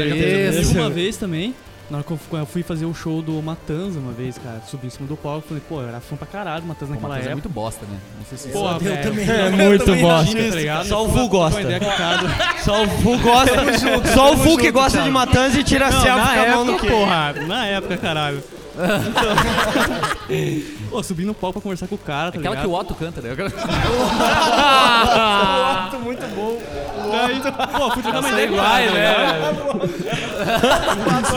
fiz uma vez também. Na hora que eu fui- eu fui fazer o show do Matanza uma vez, cara. Subi em cima do palco e falei, pô, eu era fã pra caralho do Matanza naquela Matheus é época. muito bosta, né? Não sei se Pô, eu também É muito também bosta. Tá ligado? Só o Vu gosta. Só o Fu gosta. Só o Fu que gosta de Matanza e tira a selfie na com a mão no porra. Na época, caralho. Então, pô, subi no palco pra conversar com o cara, tá Aquela que ligado? o Otto canta, né? muito bom. Pô, fui trocar uma ideia com o Vai, cara, né?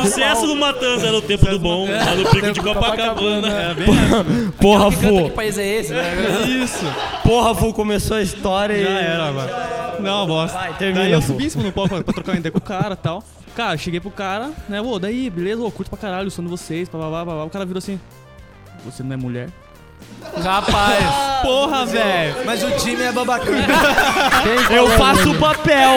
Sucesso do Matanza era o tempo do bom, lá no pico de Copacabana. É, bem. Porra, Que canta, que Fu. país é esse, né? Isso. Porra, Fu começou a história e... Já era, mano. Não, bosta. Vai, termina, Daí eu subi em cima no palco pra, pra trocar uma ideia com o cara e tal. Cara, cheguei pro cara, né? Ô, daí, beleza? Ô, curto pra caralho o som de vocês, blá, blá, blá, blá, blá. O cara virou assim... Você não é mulher? Rapaz. Porra, velho! Mas o time é babacana. Eu faço o papel.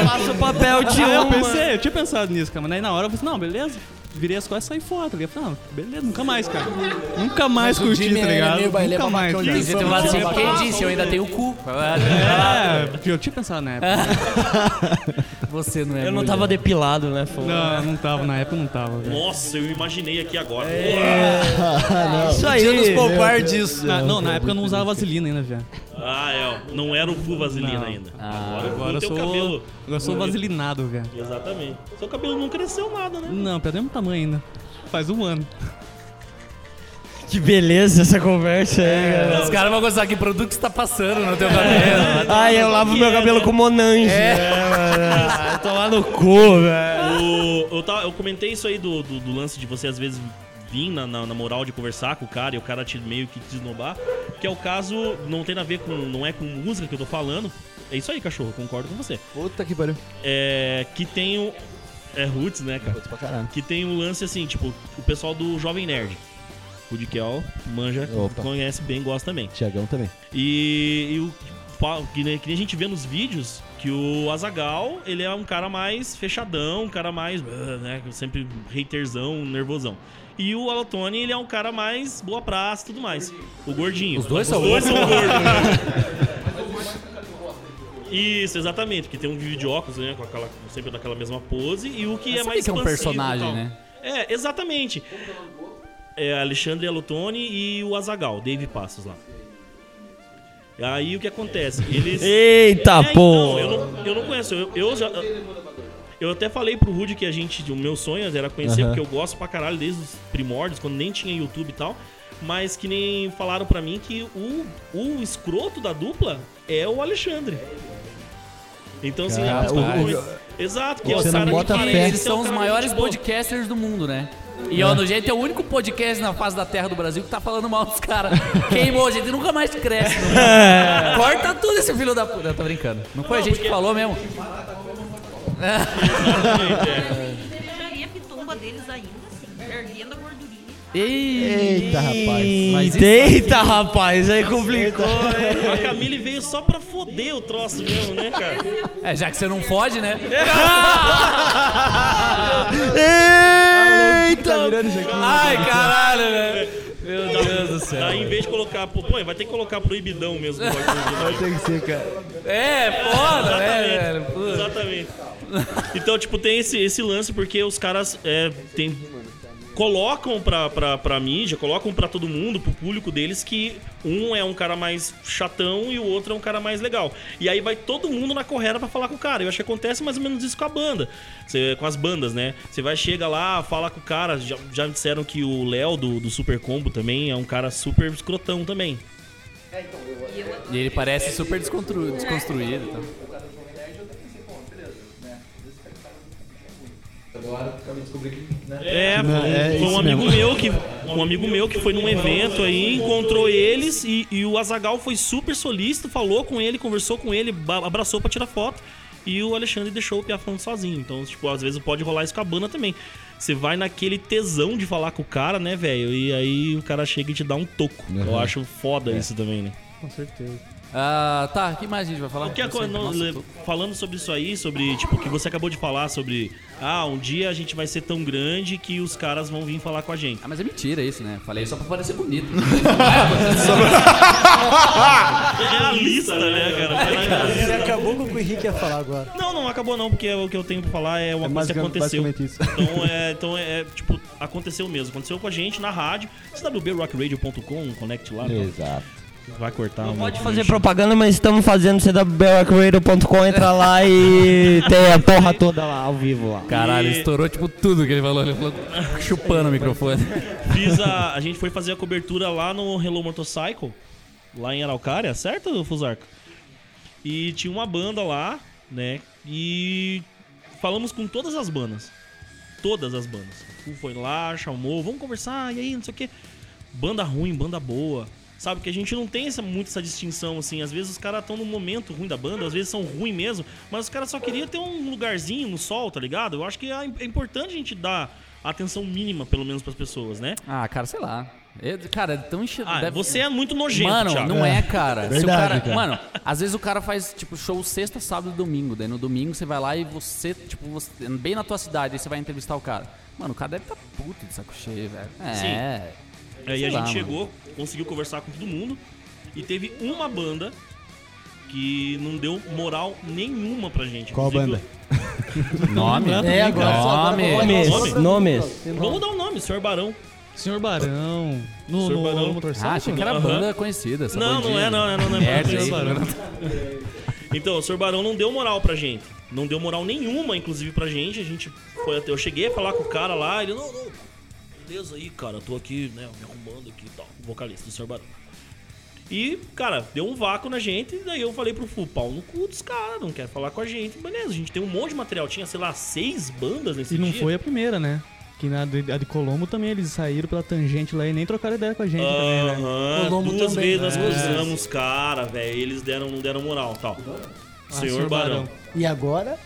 Eu faço o papel de Aí eu um. pensei, eu tinha pensado nisso, cara. Mas daí na hora eu falei, não, beleza. Virei as costas e saí fora, tá ligado? Falei, Não, beleza, nunca mais, cara. Nunca mais Mas curti, tá é ligado? meio baile, é nunca mais. babacão de Devia ter falado assim, quem disse? Eu ainda tenho o cu. É, eu tinha pensado na época. Você não é Eu não mulher. tava depilado, né, Fu? Não, não tava, na época não tava, velho. Nossa, eu imaginei aqui agora. Isso Podia nos aí. poupar disso. Na- não, na época eu não usava vaselina ainda, velho. Ah, é, ó. Não era o Fu Vaselina Não. ainda. Ah, agora Agora o eu sou, cabelo. agora eu sou vaselinado, velho. Exatamente. Seu cabelo não cresceu nada, né? Não, perdeu mesmo tamanho ainda. Faz um ano. Que beleza essa conversa aí, cara. Os caras vão gostar que produto que você tá passando no teu cabelo. Ai, eu lavo meu cabelo com Monange. É, mano. Vai tomar no cu, velho. O- eu, tava- eu comentei isso aí do, do, do lance de você às vezes vir na, na, na moral de conversar com o cara e o cara te meio que te esnobar. Que é o caso, não tem a ver com. não é com música que eu tô falando. É isso aí, cachorro, concordo com você. Puta que pariu. É. Que tem o. É Roots, né, cara? Putz pra caralho. Que tem um lance assim, tipo, o pessoal do Jovem Nerd. O de Kel manja, Opa. conhece bem, gosta também. Tiagão também. E, e o que nem, que nem a gente vê nos vídeos que o Azagal ele é um cara mais fechadão, um cara mais, ah, né, sempre haterzão, nervosão. E o Alotone, ele é um cara mais boa praça e tudo mais. O gordinho. Os dois são dois são gordos. Isso, exatamente, porque tem um vídeo de óculos, né, com aquela, sempre daquela mesma pose, e o que é Sabe mais que é um personagem, né? É, exatamente. É Alexandre Alotone e o Azagal, Dave Passos lá. Aí o que acontece? Eles. Eita, É, pô. então, eu, não, eu não conheço. Eu, eu já. Eu até falei pro Rudy que a gente. O meu sonho era conhecer, Aham. porque eu gosto pra caralho desde os primórdios, quando nem tinha YouTube e tal. Mas que nem falaram pra mim que o, o escroto da dupla é o Alexandre. Então, assim, é o- o- Exato, que é o cara bota que fé. Eles são os cara maiores bom. podcasters do mundo, né? E ó, no jeito é o único podcast na face da terra do Brasil que tá falando mal dos caras. Queimou, a gente nunca mais cresce. mundo. Corta tudo esse filho da puta. Eu tô brincando. Não foi a gente que falou mesmo. Deixaria a pitumba deles ainda, assim, perdendo a gordurinha. Eita, rapaz. Mas Eita, rapaz, aí complicou. A Camille veio só pra foder o troço mesmo, né, cara? É, já que você não fode, né? Eita! Tá aqui. Ai, caralho, né? Meu Deus do céu. Daí, em vez de colocar. Pô, pô, vai ter que colocar proibidão mesmo. né? Tem que ser, cara. É, foda, né, velho? Puta. Exatamente. Então, tipo, tem esse, esse lance porque os caras é, tem, colocam pra, pra, pra mídia, colocam pra todo mundo, pro público deles, que um é um cara mais chatão e o outro é um cara mais legal. E aí vai todo mundo na correra pra falar com o cara. Eu acho que acontece mais ou menos isso com a banda. Você- com as bandas, né? Você vai, chega lá, fala com o cara. Já, já me disseram que o Léo do, do Super Combo também é um cara super escrotão também. E ele parece super descontru- desconstruído. Então. É, Não, foi, é foi um amigo mesmo. meu que um amigo meu que foi num evento aí, encontrou eles e, e o Azagal foi super solícito, falou com ele, conversou com ele, abraçou pra tirar foto. E o Alexandre deixou o Pia falando sozinho. Então, tipo, às vezes pode rolar isso com a banda também. você vai naquele tesão de falar com o cara, né, velho? E aí o cara chega e te dá um toco. Eu Uhum. acho foda isso também, né? Com certeza. Ah, tá, o que mais a gente vai falar? O que é falando sobre isso aí, sobre tipo que você acabou de falar sobre ah, um dia a gente vai ser tão grande que os caras vão vir falar com a gente. Ah, mas é mentira isso, né? Falei só pra parecer bonito. É realista, né, cara? Você acabou com o que o Henrique ia falar agora. Não, não acabou não, porque o que eu tenho pra falar é uma É coisa que aconteceu. Então é, então é, é, tipo, aconteceu mesmo. Aconteceu com a gente na rádio, cwbrockradio.com, conecte lá. Exato. Vai cortar. um Pode fazer propaganda, mas estamos fazendo cwbrockradio.com, entra lá e tem a porra toda lá, ao vivo lá. Caralho, E- estourou tipo tudo que ele falou. Ele falou chupando o microfone. Fiz a, a gente foi fazer a cobertura lá no Hello Motorcycle, lá em Araucária, certo, Fusarca? E tinha uma banda lá, né? E falamos com todas as bandas. Todas as bandas. Um foi lá, chamou, vamos conversar, e aí, não sei o quê. Banda ruim, banda boa. Sabe, que a gente não tem essa, muito essa distinção, assim. Às vezes os caras estão no momento ruim da banda, às vezes são ruins mesmo, mas os caras só queriam ter um lugarzinho no sol, tá ligado? Eu acho que é é importante a gente dar atenção mínima, pelo menos, pras pessoas, né? Ah, cara, sei lá. Eu- cara, é tão enche... Ah, deve- você é muito nojento, Mano, Thiago. não é, cara. Se o Verdade, cara- cara. Mano, às vezes o cara faz, tipo, show sexta, sábado e domingo. Daí no domingo você vai lá e você, tipo, você, bem na tua cidade, aí você vai entrevistar o cara. Mano, o cara deve estar puto de saco cheio, velho. É. Sim. Aí Sei a lá, gente mano. chegou, conseguiu conversar com todo mundo e teve uma banda que não deu moral nenhuma pra gente. Qual Inclusive, banda? Nome? É, agora só agora Nomes, Nome? nomes. Vamos dar o nome, Senhor Barão. Senhor Barão. No, Senhor no, Barão. no? Ah, achei que era banda conhecida. essa Não, não é, não é, não, não é aí. conhecida. Então, o Sr. Barão não deu moral pra gente. Não deu moral nenhuma, inclusive, pra gente. A gente foi até. Eu cheguei a falar com o cara lá, ele, não, não, beleza aí, cara, tô aqui, né, me arrumando aqui e tal. Vocalista do Sr. Barão. E, cara, deu um vácuo na gente, e daí eu falei pro Fu, pau no cu dos caras, não quer falar com a gente. Beleza, a gente tem um monte de material, tinha, sei lá, seis bandas nesse E não dia. foi a primeira, né? Que na de- a de Colombo também eles saíram pela tangente lá e nem trocaram ideia com a gente também, né? Aham, Colombo duas também. vezes nós É. cruzamos os caras, velho, eles deram, não deram moral tal. Senhor Senhor Barão. Barão. E agora?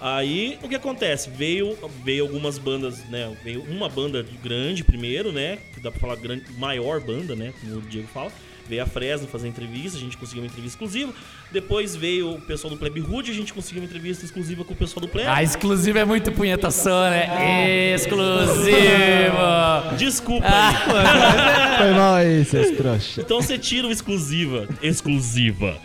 Aí o que acontece? Veio, veio algumas bandas, né? Veio uma banda grande primeiro, né? Que dá pra falar grande, maior banda, né? Como o Diego fala. Veio a Fresno fazer entrevista, a gente conseguiu uma entrevista exclusiva. Depois veio o pessoal do Pleb Hood, a gente conseguiu uma entrevista exclusiva com o pessoal do Pleb. A exclusiva é muito punhetação, né? Exclusiva! Desculpa Ah. aí. Foi mal aí, seus trouxas. Então você tira o exclusiva. Exclusiva.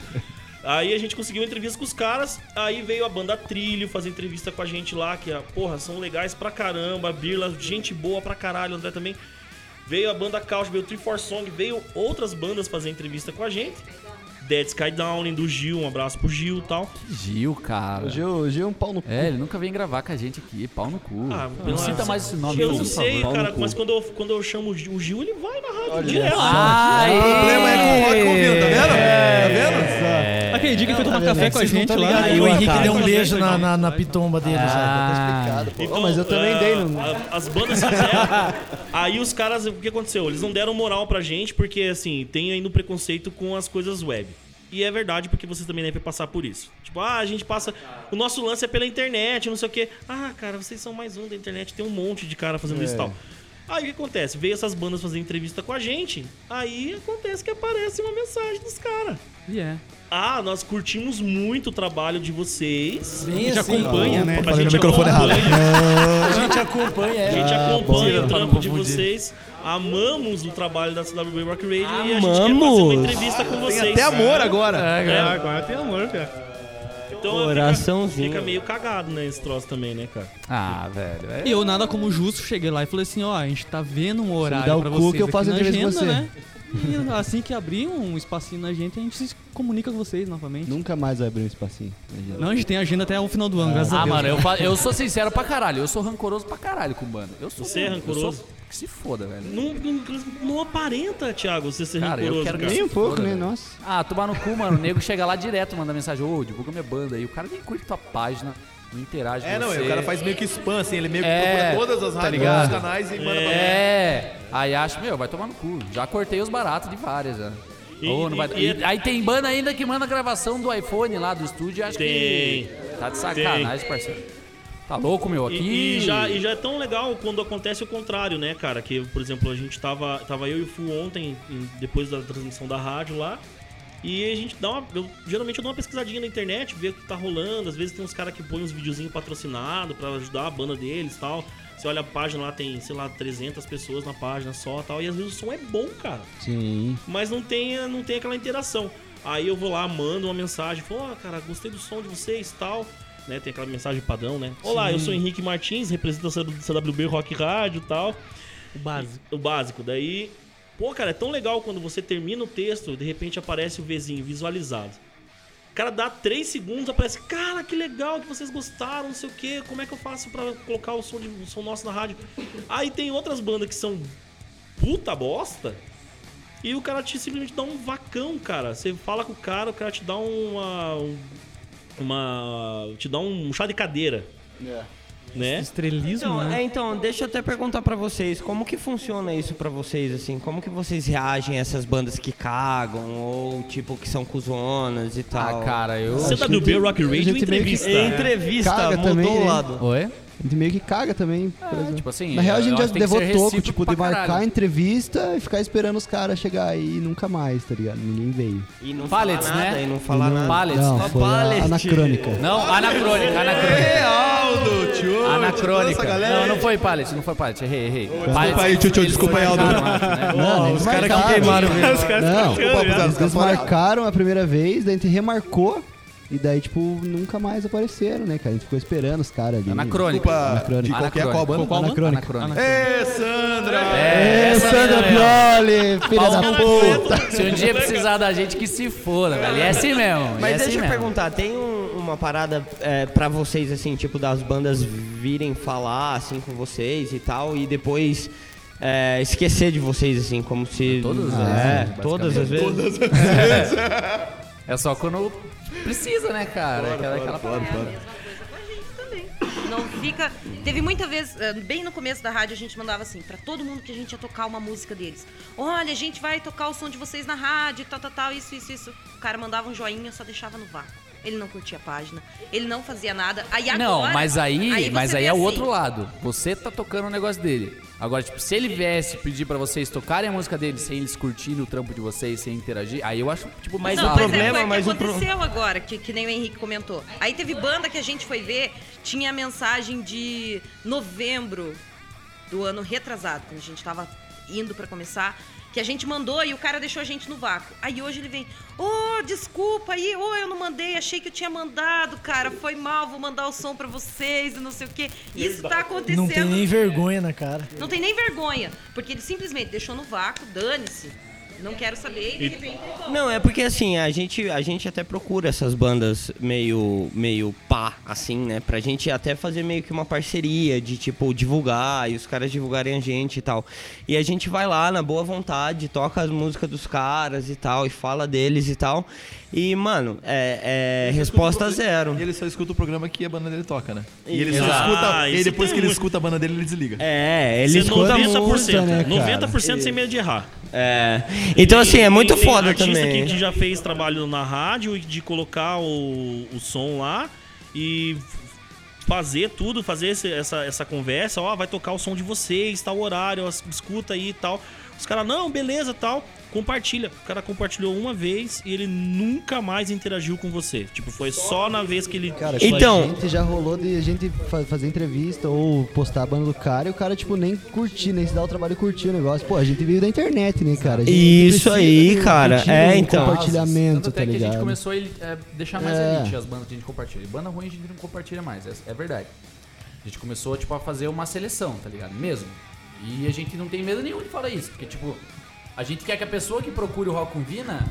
Aí a gente conseguiu uma entrevista com os caras. Aí veio a banda Trilho fazer entrevista com a gente lá, que, porra, são legais pra caramba. Birla, gente boa pra caralho, André também. Veio a banda Couch, veio o Three for Song, veio outras bandas fazer entrevista com a gente. Dead Sky Downing, do Gil, um abraço pro Gil e tal. Gil, cara. O Gil, o Gil é um pau no cu. É, ele nunca vem gravar com a gente aqui. Pau no cu. Ah, não cita mais esse nome. Eu não sei, Pau no cara, cu. mas quando eu, quando eu chamo o Gil, o Gil, ele vai na rádio Olha direto. Ah, O problema é ele foi tomar café vendo? com a gente lá. né? que o Henrique deu um beijo na, né? na, na pitomba dele já. Tá explicado. Então, mas eu também ah, dei no... a- As bandas fizeram. aí os caras, o que aconteceu? Eles não deram moral pra gente, porque assim, tem ainda um preconceito com as coisas web. E é verdade, porque vocês também devem passar por isso. Tipo, ah, a gente passa. O nosso lance é pela internet, não sei o quê. Ah, cara, vocês são mais um da internet, tem um monte de cara fazendo isso e tal. Aí o que acontece? Veio essas bandas fazer entrevista com a gente, aí acontece que aparece uma mensagem dos caras. E é. Ah, nós curtimos muito o trabalho de vocês. A Bem gente assim, acompanha, né? A gente microfone errado. acompanha- A gente acompanha, a é. gente Ah, acompanha bom. o trampo de vocês. Amamos o trabalho da CWB Rock Radio e a gente quer fazer Amamos. uma entrevista com Tem vocês. até amor agora. É, agora tem amor, cara. Então Coraçãozinho. Fica, fica meio cagado, né, esse troço também, né, cara? Ah, velho. é- E eu, nada como justo, cheguei lá e falei assim, ó, a gente tá vendo um horário dá o pra cu vocês que eu faço aqui na agenda, você. né? E assim que abrir um espacinho na gente, a gente se comunica com vocês novamente. Nunca mais vai abrir um espacinho. Não, a gente tem agenda até o final do ano, graças a Ah, Deus. mano, eu, eu sou sincero pra caralho. Eu sou rancoroso pra caralho com banda. Eu sou Você é rancoroso? Que se foda, velho. Não, não, não aparenta, Thiago, você ser Cara, eu rancoroso, quero que cara. Nem um pouco, né? Nossa. Ah, tomar no cu, mano. O nego chega lá direto, manda mensagem, ô, divulga minha banda aí. O cara nem curte tua página, não interage É, com não, você. o cara faz meio que spam, assim, ele meio que É, procura todas as tá rádios, os canais e manda pra É, aí acho, meu, vai tomar no cu. Já cortei os baratos de várias, já. E- Ô, não vai- e- e- aí tem banda ainda que manda gravação do iPhone lá do estúdio, acho Tem. que tá de sacanagem, parceiro. Tá louco, meu? Aqui. E, e já, e já é tão legal quando acontece o contrário, né, cara? Que, por exemplo, a gente tava, tava eu e o Fu ontem, em- depois da transmissão da rádio lá. E a gente dá uma. Eu, geralmente eu dou uma pesquisadinha na internet, ver o que tá rolando. Às vezes tem uns caras que põem uns videozinhos patrocinados pra ajudar a banda deles e tal. Você olha a página lá, tem, sei lá, 300 pessoas na página só e tal. E às vezes o som é bom, cara. Sim. Mas não tem, não tem aquela interação. Aí eu vou lá, mando uma mensagem, falo, ó, cara, gostei do som de vocês e tal. Né, tem aquela mensagem padrão, né? Olá, eu sou Henrique Martins, represento a CWB Rock Rádio e tal. O básico. O básico. Daí, pô, cara, é tão legal quando você termina o texto, de repente aparece o Vzinho visualizado. O cara dá 3 segundos, aparece, cara, que legal que vocês gostaram, não sei o quê, como é que eu faço pra colocar o som, de, o som nosso na rádio? Aí tem outras bandas que são puta bosta, e o cara te simplesmente dá um vacão, cara. Você fala com o cara, o cara te dá uma. um- uma. te dá um chá de cadeira. Né? Estrelismo, Então, né? é, então, deixa eu até perguntar pra vocês, como que funciona isso pra vocês, assim? Como que vocês reagem a essas bandas que cagam, ou tipo, que são cuzonas e tal? Ah, cara, eu. CWB Rock a Radio meio que- entrevista. É entrevista, Caga mudou também, o né? lado. Oi? A gente meio que caga também. exemplo. tipo assim, Na real, a gente já levou toco, tipo, de marcar caralho. a entrevista e ficar esperando os caras chegar aí e nunca mais, tá ligado? Ninguém veio. E não Pallets, falar nada, né? e não falar nada. Pallets. Não, Só foi a pallet. anacrônica. Não, anacrônica, anacrônica. Aldo, tio. Anacrônica. Não, não foi pallet, não foi pallet, errei, errei. Pallet, aí, tio, tio, eles desculpa aí, Aldo. né? Não, os caras que marcaram. queimaram mesmo. Não, Desculpa, eles marcaram a primeira vez, daí a gente remarcou. E daí, tipo, nunca mais apareceram, né, cara? A gente ficou esperando os caras ali. Anacrônica. Anacrônica. de qualquer qual banda? Qual? Anacrônica. Anacrônica. Ê, Sandra! É, Ê, essa Sandra. Pioli, filha da puta. Se um dia precisar da gente, que se foda, velho. E é assim mesmo. e Mas é deixa assim eu mesmo. perguntar, tem um- uma parada é, pra vocês, assim, tipo, das bandas virem falar, assim, com vocês e tal, e depois é, esquecer de vocês, assim, como se... Todas as é, vezes, todas as vezes. É só quando precisa, né, cara? aquela, aquela É a mesma coisa com a gente também. Não fica. Teve muita vez, eh, bem no começo da rádio, a gente mandava assim, pra todo mundo que a gente ia tocar uma música deles. Olha, a gente vai tocar o som de vocês na rádio, tal, tal, tal, isso, isso, isso. O cara mandava um joinha, só deixava no vácuo. Ele não curtia a página, ele não fazia nada. Aí agora, Não, mas aí, você mas aí é o assim, outro lado. Você tá tocando o negócio dele. Agora, tipo, se ele viesse pedir pra vocês tocarem a música dele sem eles curtirem o trampo de vocês, sem interagir, aí eu acho, tipo, mais Não, mas é, problema- que mas pro- aconteceu agora, que, que nem o Henrique comentou. Aí teve banda que a gente foi ver, tinha a mensagem de novembro do ano retrasado, quando a gente tava indo pra começar, que a gente mandou e o cara deixou a gente no vácuo. Aí hoje ele vem, ô, desculpa aí, ô, eu não mandei, achei que eu tinha mandado, cara, foi mal, vou mandar o som pra vocês e não sei o quê. Isso tá acontecendo. Não tem nem vergonha na cara. Não tem nem vergonha, porque ele simplesmente deixou no vácuo, dane-se. Não quero saber e de repente. Não, é porque assim, a gente, a gente até procura essas bandas meio, meio pá, assim, né? Pra gente até fazer meio que uma parceria de, tipo, divulgar e os caras divulgarem a gente e tal. E a gente vai lá na boa vontade, toca as músicas dos caras e tal, e fala deles e tal. E, mano, é, é resposta zero. E ele só escuta o programa que a banda dele toca, né? E ele só Exato. escuta. Ah, e depois que ele muito. escuta a banda dele, ele desliga. É, ele Você escuta 90%, música, né, cara? 90% sem medo de errar. É. Então, assim, é muito Tem- tem foda artista também. que já fez trabalho na rádio de colocar o, o som lá e fazer tudo, fazer esse- essa, essa conversa, ó, vai tocar o som de vocês, tal horário, ó, escuta aí e tal. Os caras, não, beleza, tal, compartilha. O cara compartilhou uma vez e ele nunca mais interagiu com você. Tipo, foi só na vez que ele... Cara, tipo, Então- a gente já rolou de a gente fa- fazer entrevista ou postar a banda do cara e o cara, tipo, nem curtir, nem se dar o trabalho de curtir o negócio. Pô, a gente veio da internet, né, cara? A gente Isso aí, cara. É, um então. Compartilhamento, Tanto tá até que a gente começou a é, deixar mais É. elite as bandas que a gente compartilha. Banda ruim a gente não compartilha mais, é, é verdade. A gente começou, tipo, a fazer uma seleção, tá ligado? Mesmo. E a gente não tem medo nenhum de falar isso, porque, tipo, a gente quer que a pessoa que procure o Rock com Vina,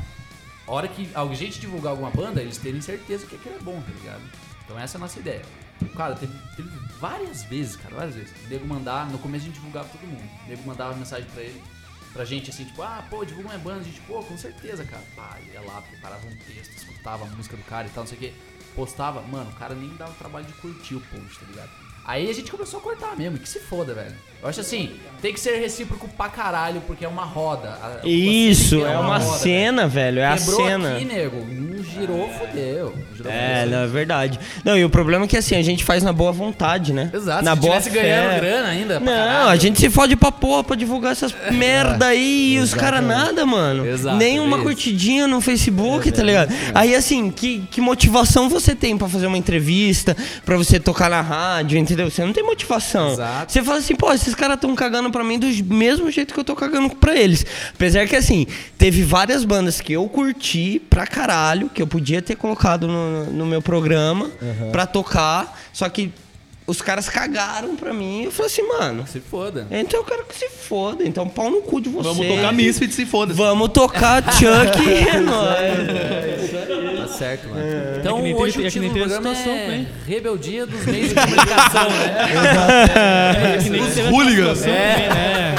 a hora que a gente divulgar alguma banda, eles terem certeza que aquilo é bom, tá ligado? Então essa é a nossa ideia. Cara, teve, teve várias vezes, cara, várias vezes. O nego mandar, no começo a gente divulgava todo mundo. O nego mandava mensagem pra ele, pra gente assim, tipo, ah, pô, divulga minha banda. A gente, pô, com certeza, cara. Pá, ia lá, preparava um texto, escutava a música do cara e tal, não sei o que. Postava, mano, o cara nem dava trabalho de curtir o post, tá ligado? Aí a gente começou a cortar mesmo, que se foda, velho. Eu acho assim, tem que ser recíproco pra caralho, porque é uma roda. A- Isso, você é uma roda, cena, velho. É a Quebrou cena. aqui, nego, girou, fodeu. Girou, É, não, é verdade. Não, e o problema é que assim, a gente faz na boa vontade, né? Exato, na se boa tivesse ganhando grana ainda. Não, caralho. a gente se fode pra porra pra divulgar essas merda aí e os caras nada, mano. Exato, Nem é uma isso. curtidinha no Facebook, tá ligado? Aí assim, que, que motivação você tem pra fazer uma entrevista, pra você tocar na rádio, entendeu? Você não tem motivação. Exato. Você fala assim, pô, esses caras tão cagando pra mim do mesmo jeito que eu tô cagando pra eles. Apesar que assim, teve várias bandas que eu curti pra caralho, que eu podia ter colocado no, no meu programa pra tocar, só que os caras cagaram pra mim. Eu falei assim, mano, Se foda. então eu quero que se foda. Então pau no cu de vocês. Vamos tocar Misfits e foda-se. Vamos tocar Chuck e é nóis. Tá certo, mano. Então É que nem hoje teve- o é que título nem do programa situação é também. Rebeldia dos Meios de Comunicação, né? É, que nem Os teve essa hooligans. É. né?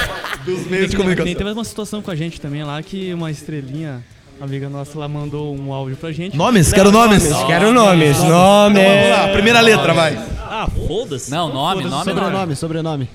Dos meios de comunicação. nem teve uma situação com a gente também lá que uma estrelinha, amiga nossa, lá mandou um áudio pra gente. Nomes? Quero nomes. Quero nomes, nomes. Vamos lá, primeira letra, vai. Ah, foda-se. Não, nome, nome não. Sobrenome, sobrenome.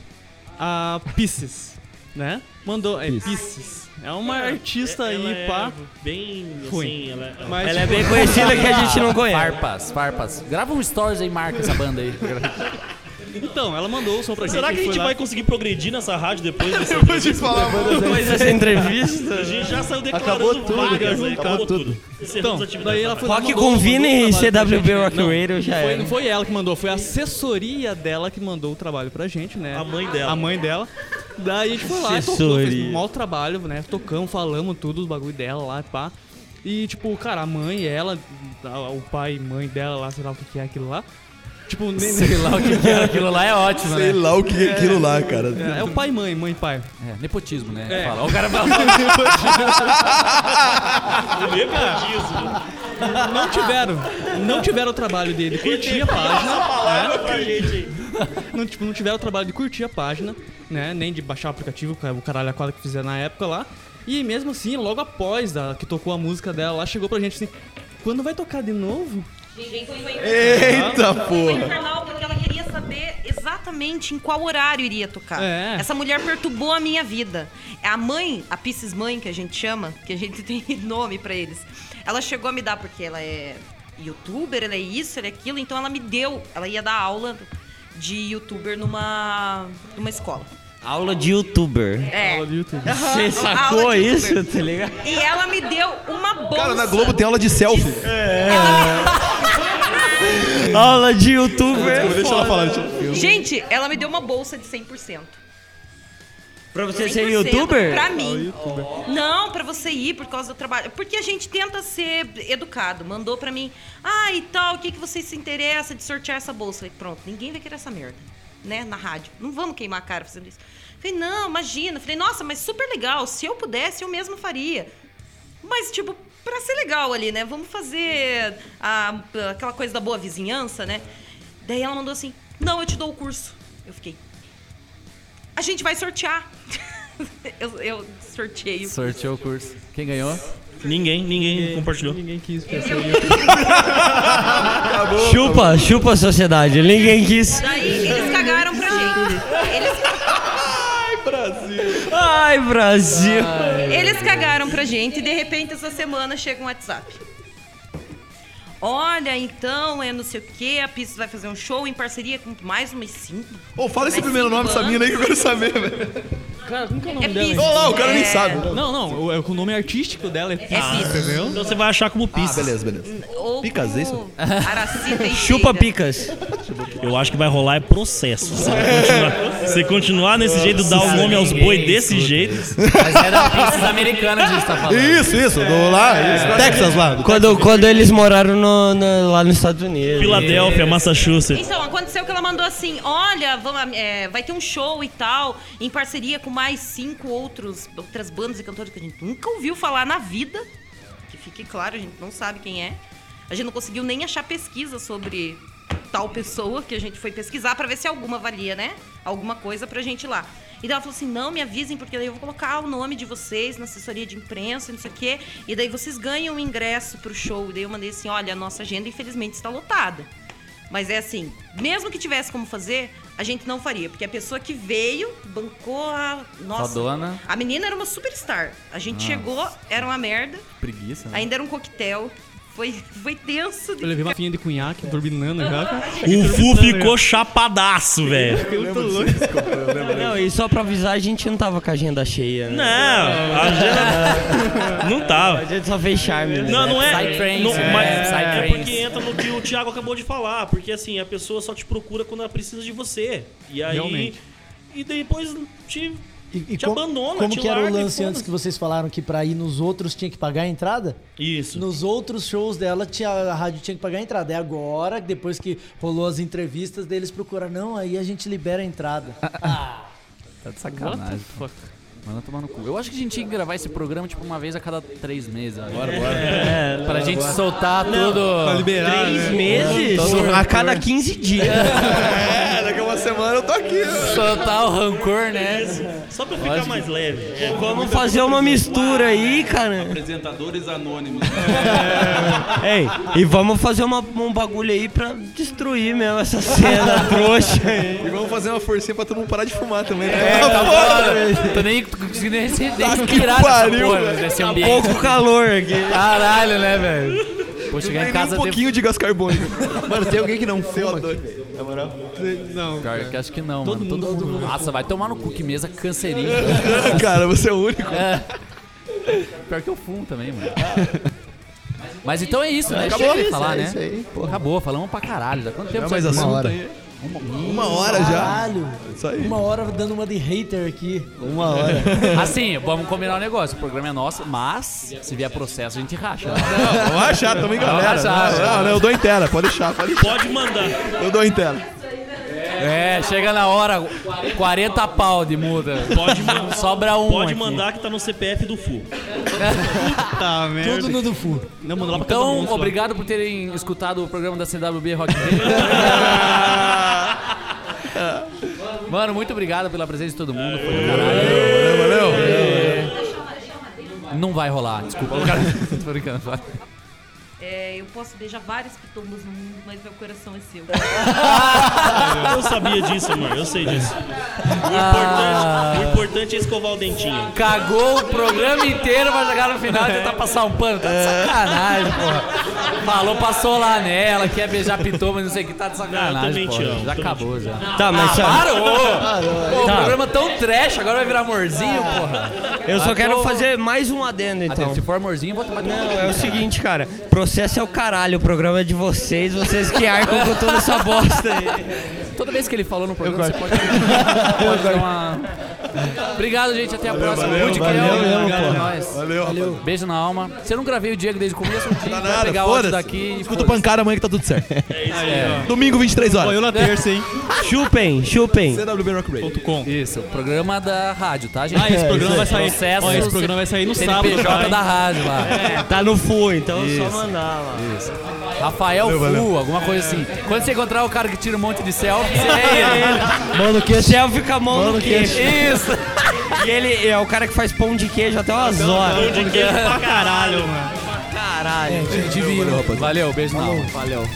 A Pisces, né? Mandou. É Pisces. É uma artista Ela aí, é pá. Bem Ruim. assim, ela, ela- Mas, Ela é tipo, bem conhecida que a gente não conhece. Farpas, farpas. Grava um stories aí, marca essa banda aí. Então, ela mandou o som pra gente. Será que a foi gente lá- vai conseguir progredir nessa rádio depois dessa Depois de entrevista? falar, Depois dessa entrevista. A gente já saiu declarando Acabou tudo, vagas cara, aí, acabou acabou tudo. Então, daí ela foi lá, Rock mandou- Convine e CWB. Rock Radio já foi, era. Não foi ela que mandou, foi a assessoria dela que mandou o trabalho pra gente, né? A mãe dela. A mãe dela. Daí a gente foi lá e tocou, Assessoria. fez um mau trabalho, né? Tocamos, falamos tudo, os bagulho dela lá, pá. E, tipo, cara, a mãe, ela, a- o pai e mãe dela lá, sei lá o que que é aquilo lá. Tipo, nem, Sei lá o que, que era aquilo lá, é ótimo, Sei né? lá o que é aquilo lá, cara. é, é o pai e mãe, mãe e pai. É, nepotismo, né? É. Fala. O cara fala. Nepotismo. Não tiveram, não tiveram o trabalho dele, curtir a página. Né? não, tipo, não tiveram o trabalho de curtir a página, né? Nem de baixar o aplicativo, é o caralho a quadra que fizeram na época lá. E mesmo assim, logo após da, que tocou a música dela lá, chegou pra gente assim, quando vai tocar de novo? Ninguém foi Eita Foi porra. porque ela queria saber exatamente em qual horário iria tocar. É. Essa mulher perturbou a minha vida. É A mãe, a Pisces mãe que a gente chama, que a gente tem nome pra eles. Ela chegou a me dar porque ela é youtuber, ela é isso, ela é aquilo, então ela me deu, ela ia dar aula de youtuber numa numa escola. Aula de youtuber. É. Aula do YouTube. Aham, Você sacou de isso, youtuber. tá ligado? E ela me deu uma bolsa. Cara, na Globo tem aula de selfie. Aula de youtuber. Deixa ela falar. deixa eu- Gente, ela me deu uma bolsa de 100%. Pra você 100% ser youtuber? Pra mim. Não, pra você ir por causa do trabalho. Porque a gente tenta ser educado. Mandou pra mim, ah, e tal, o que, que você se interessa de sortear essa bolsa? Falei, pronto, ninguém vai querer essa merda, né, na rádio. Não vamos queimar a cara fazendo isso. Falei, não, imagina. Falei, nossa, mas super legal. Se eu pudesse, eu mesmo faria. Mas, tipo, pra ser legal ali, né? Vamos fazer a- aquela coisa da boa vizinhança, né? Daí ela mandou assim: Não, eu te dou o curso. Eu fiquei. A gente vai sortear. eu, eu sorteio. Sorteou o curso. Quem ganhou? Ninguém, ninguém compartilhou. Ninguém quis Chupa, chupa a sociedade. Ninguém quis. Daí eles cagaram pra gente. Eles, Ai, Brasil. eles cagaram pra gente e de repente essa semana chega um WhatsApp. Olha, então é não sei o que, a Pisces vai fazer um show em parceria com mais umas cinco. Ô, fala esse mais primeiro cinco nome dessa mina aí que eu quero saber, velho. Cara, como que é o nome É dela? Olha lá, o cara nem É. sabe. Não, não, o, é o nome artístico dela é Pisces, Pisces. entendeu? Então você vai achar como Ah, pista. beleza, beleza. Ou Picas, é isso? Aracita. Chupa picas. Eu acho que vai rolar é processo. Se continuar, se continuar nesse jeito, dar o nome aos boi desse jeito. Mas é da americana que a gente tá falando. Isso, isso, do lá, isso, Texas lá. do Quando, quando eles moraram no- no- lá nos Estados Unidos. Filadélfia, Massachusetts. Então, aconteceu que ela mandou assim: olha, vamos, é, vai ter um show e tal, em parceria com mais cinco outros, outras bandas e cantores que a gente nunca ouviu falar na vida. Que fique claro, a gente não sabe quem é. A gente não conseguiu nem achar pesquisa sobre tal pessoa que a gente foi pesquisar pra ver se alguma valia, né? Alguma coisa pra gente lá. E daí ela falou assim: não, me avisem, porque daí eu vou colocar o nome de vocês na assessoria de imprensa, não sei o quê. E daí vocês ganham o ingresso pro show. E daí eu mandei assim: olha, a nossa agenda infelizmente está lotada. Mas é assim, mesmo que tivesse como fazer, a gente não faria. Porque a pessoa que veio, bancou a. Nossa. Fodona. A menina era uma superstar. A gente chegou, era uma merda. Preguiça, né? Ainda era um coquetel. Foi, foi tenso. Eu levei uma finha de cunhaque, turbinando já. O Fu ficou chapadaço, velho. Não, e só pra avisar, a gente não tava com a agenda cheia. Não, Né? a agenda não A tava. gente só fez charme. né? Não, não é. Psytrance, não, né? mas é Psytrance. porque entra no que o Thiago acabou de falar. Porque assim, a pessoa só te procura quando ela precisa de você. E aí. Realmente. E depois te, E, e te como, abandona, como te que era o larga lance antes que vocês falaram que pra ir nos outros tinha que pagar a entrada? Isso. Nos outros shows dela, tinha, a rádio tinha que pagar a entrada. É agora, depois que rolou as entrevistas, deles procuram, não, aí a gente libera a entrada. Tá de sacanagem. Manda tomar no cu. Eu acho que a gente tinha que gravar esse programa tipo uma vez a cada três meses. Bora, É, Pra gente soltar tudo. liberar, Três né? meses a cada 15 dias. É, daqui a semana eu tô aqui. Soltar o rancor, né? Só pra ficar mais leve. É, Vamos fazer uma mistura aí, cara. Apresentadores anônimos. Ei, e vamos fazer uma- um bagulho aí pra destruir mesmo essa cena trouxa aí. E vamos fazer uma forcinha pra todo mundo parar de fumar também. É, tá foda. Tô nem conseguindo nem nem respirar nessa pariu, porra, velho. nesse Tá ambiente. pouco calor aqui. Caralho, né, velho? Vou chegar em casa um pouquinho de gás carbônico. Mano, tem alguém que não fuma aqui? Na moral. Não. Pior que acho que não, mano. Todo mundo. Nossa, vai tomar no cu que mesa cancerígena. Cara, você é o único. É. Pior que eu fumo também, mano. Mas então é isso, né? Acabou. Chega de falar, É né? porra. Acabou, falamos pra caralho. Já quanto tempo Não, mas assunto hora. aí. Uma hora já. Caralho! Isso aí. Uma hora dando uma de hater aqui. Uma hora. Assim, vamos combinar um negócio. O programa é nosso, mas se vier processo, a gente racha. né? Não, vamos achar também, galera. Vamos não, não, eu dou inteira, pode deixar, pode deixar. Pode mandar. Eu dou inteira. É, chega na hora, 40 pau de multa. Pode, ma- Sobra um. pode aqui. mandar que tá no CPF do Fu. Tá, merda. Tudo no do Fu. Não, manda lá pra Então, obrigado por terem escutado o programa da CWB Rock. Mano, muito obrigado pela presença de todo mundo. Foi do caralho. Valeu, valeu. Não vai rolar, desculpa. Tô brincando, vai. É, eu posso beijar várias pitombas no mundo, mas meu coração é seu. Eu sabia disso, amor. Eu sei disso. O importante, o importante é escovar o dentinho. Cagou o programa inteiro pra chegar no final e tentar passar um pano. Tá de sacanagem, porra. Falou, passou lá nela, quer beijar pitô, mas não sei o que, tá de Ah, sacanagem, te porra. Já acabou, já. Tá, mas só, Parou! Pô, Tá. O programa tão trash, agora vai virar amorzinho, porra. eu só Ah, quero tô- fazer mais um adendo, Ah, então. Se for amorzinho, eu vou tomar Não, é o seguinte, cara. Processo é o caralho, o programa é de vocês, vocês que arcam com toda essa bosta aí. Toda vez que ele falou no programa, você pode, pode dar uma. Obrigado, gente. Até a próxima. valeu, Rude valeu, valeu, a nós. Valeu, valeu. Beijo na alma. Se eu não gravei o Diego desde o começo, um dia Tá nada, pegar áudio daqui e Escuta o pancada amanhã que tá tudo certo. É. Domingo, 23 horas. Apoiou na terça, hein? Chupem, chupem. CWB Rock Radio. .com. Isso, programa da rádio, tá, gente? Ah, esse programa vai sair. Processo Ó, esse programa vai sair no sábado, CNPJ cara, hein? da rádio lá. É, tá no full, então é Isso. só mandar lá. Rafael Fu, alguma coisa assim. Quando você encontrar o cara que tira um monte de selfie, é ele. Mano, que selfie com a mão no queixo. Isso. E ele é o cara que faz pão de queijo até umas horas. De queijo pra caralho, mano. Caralho. Valeu, beijo na. Valeu.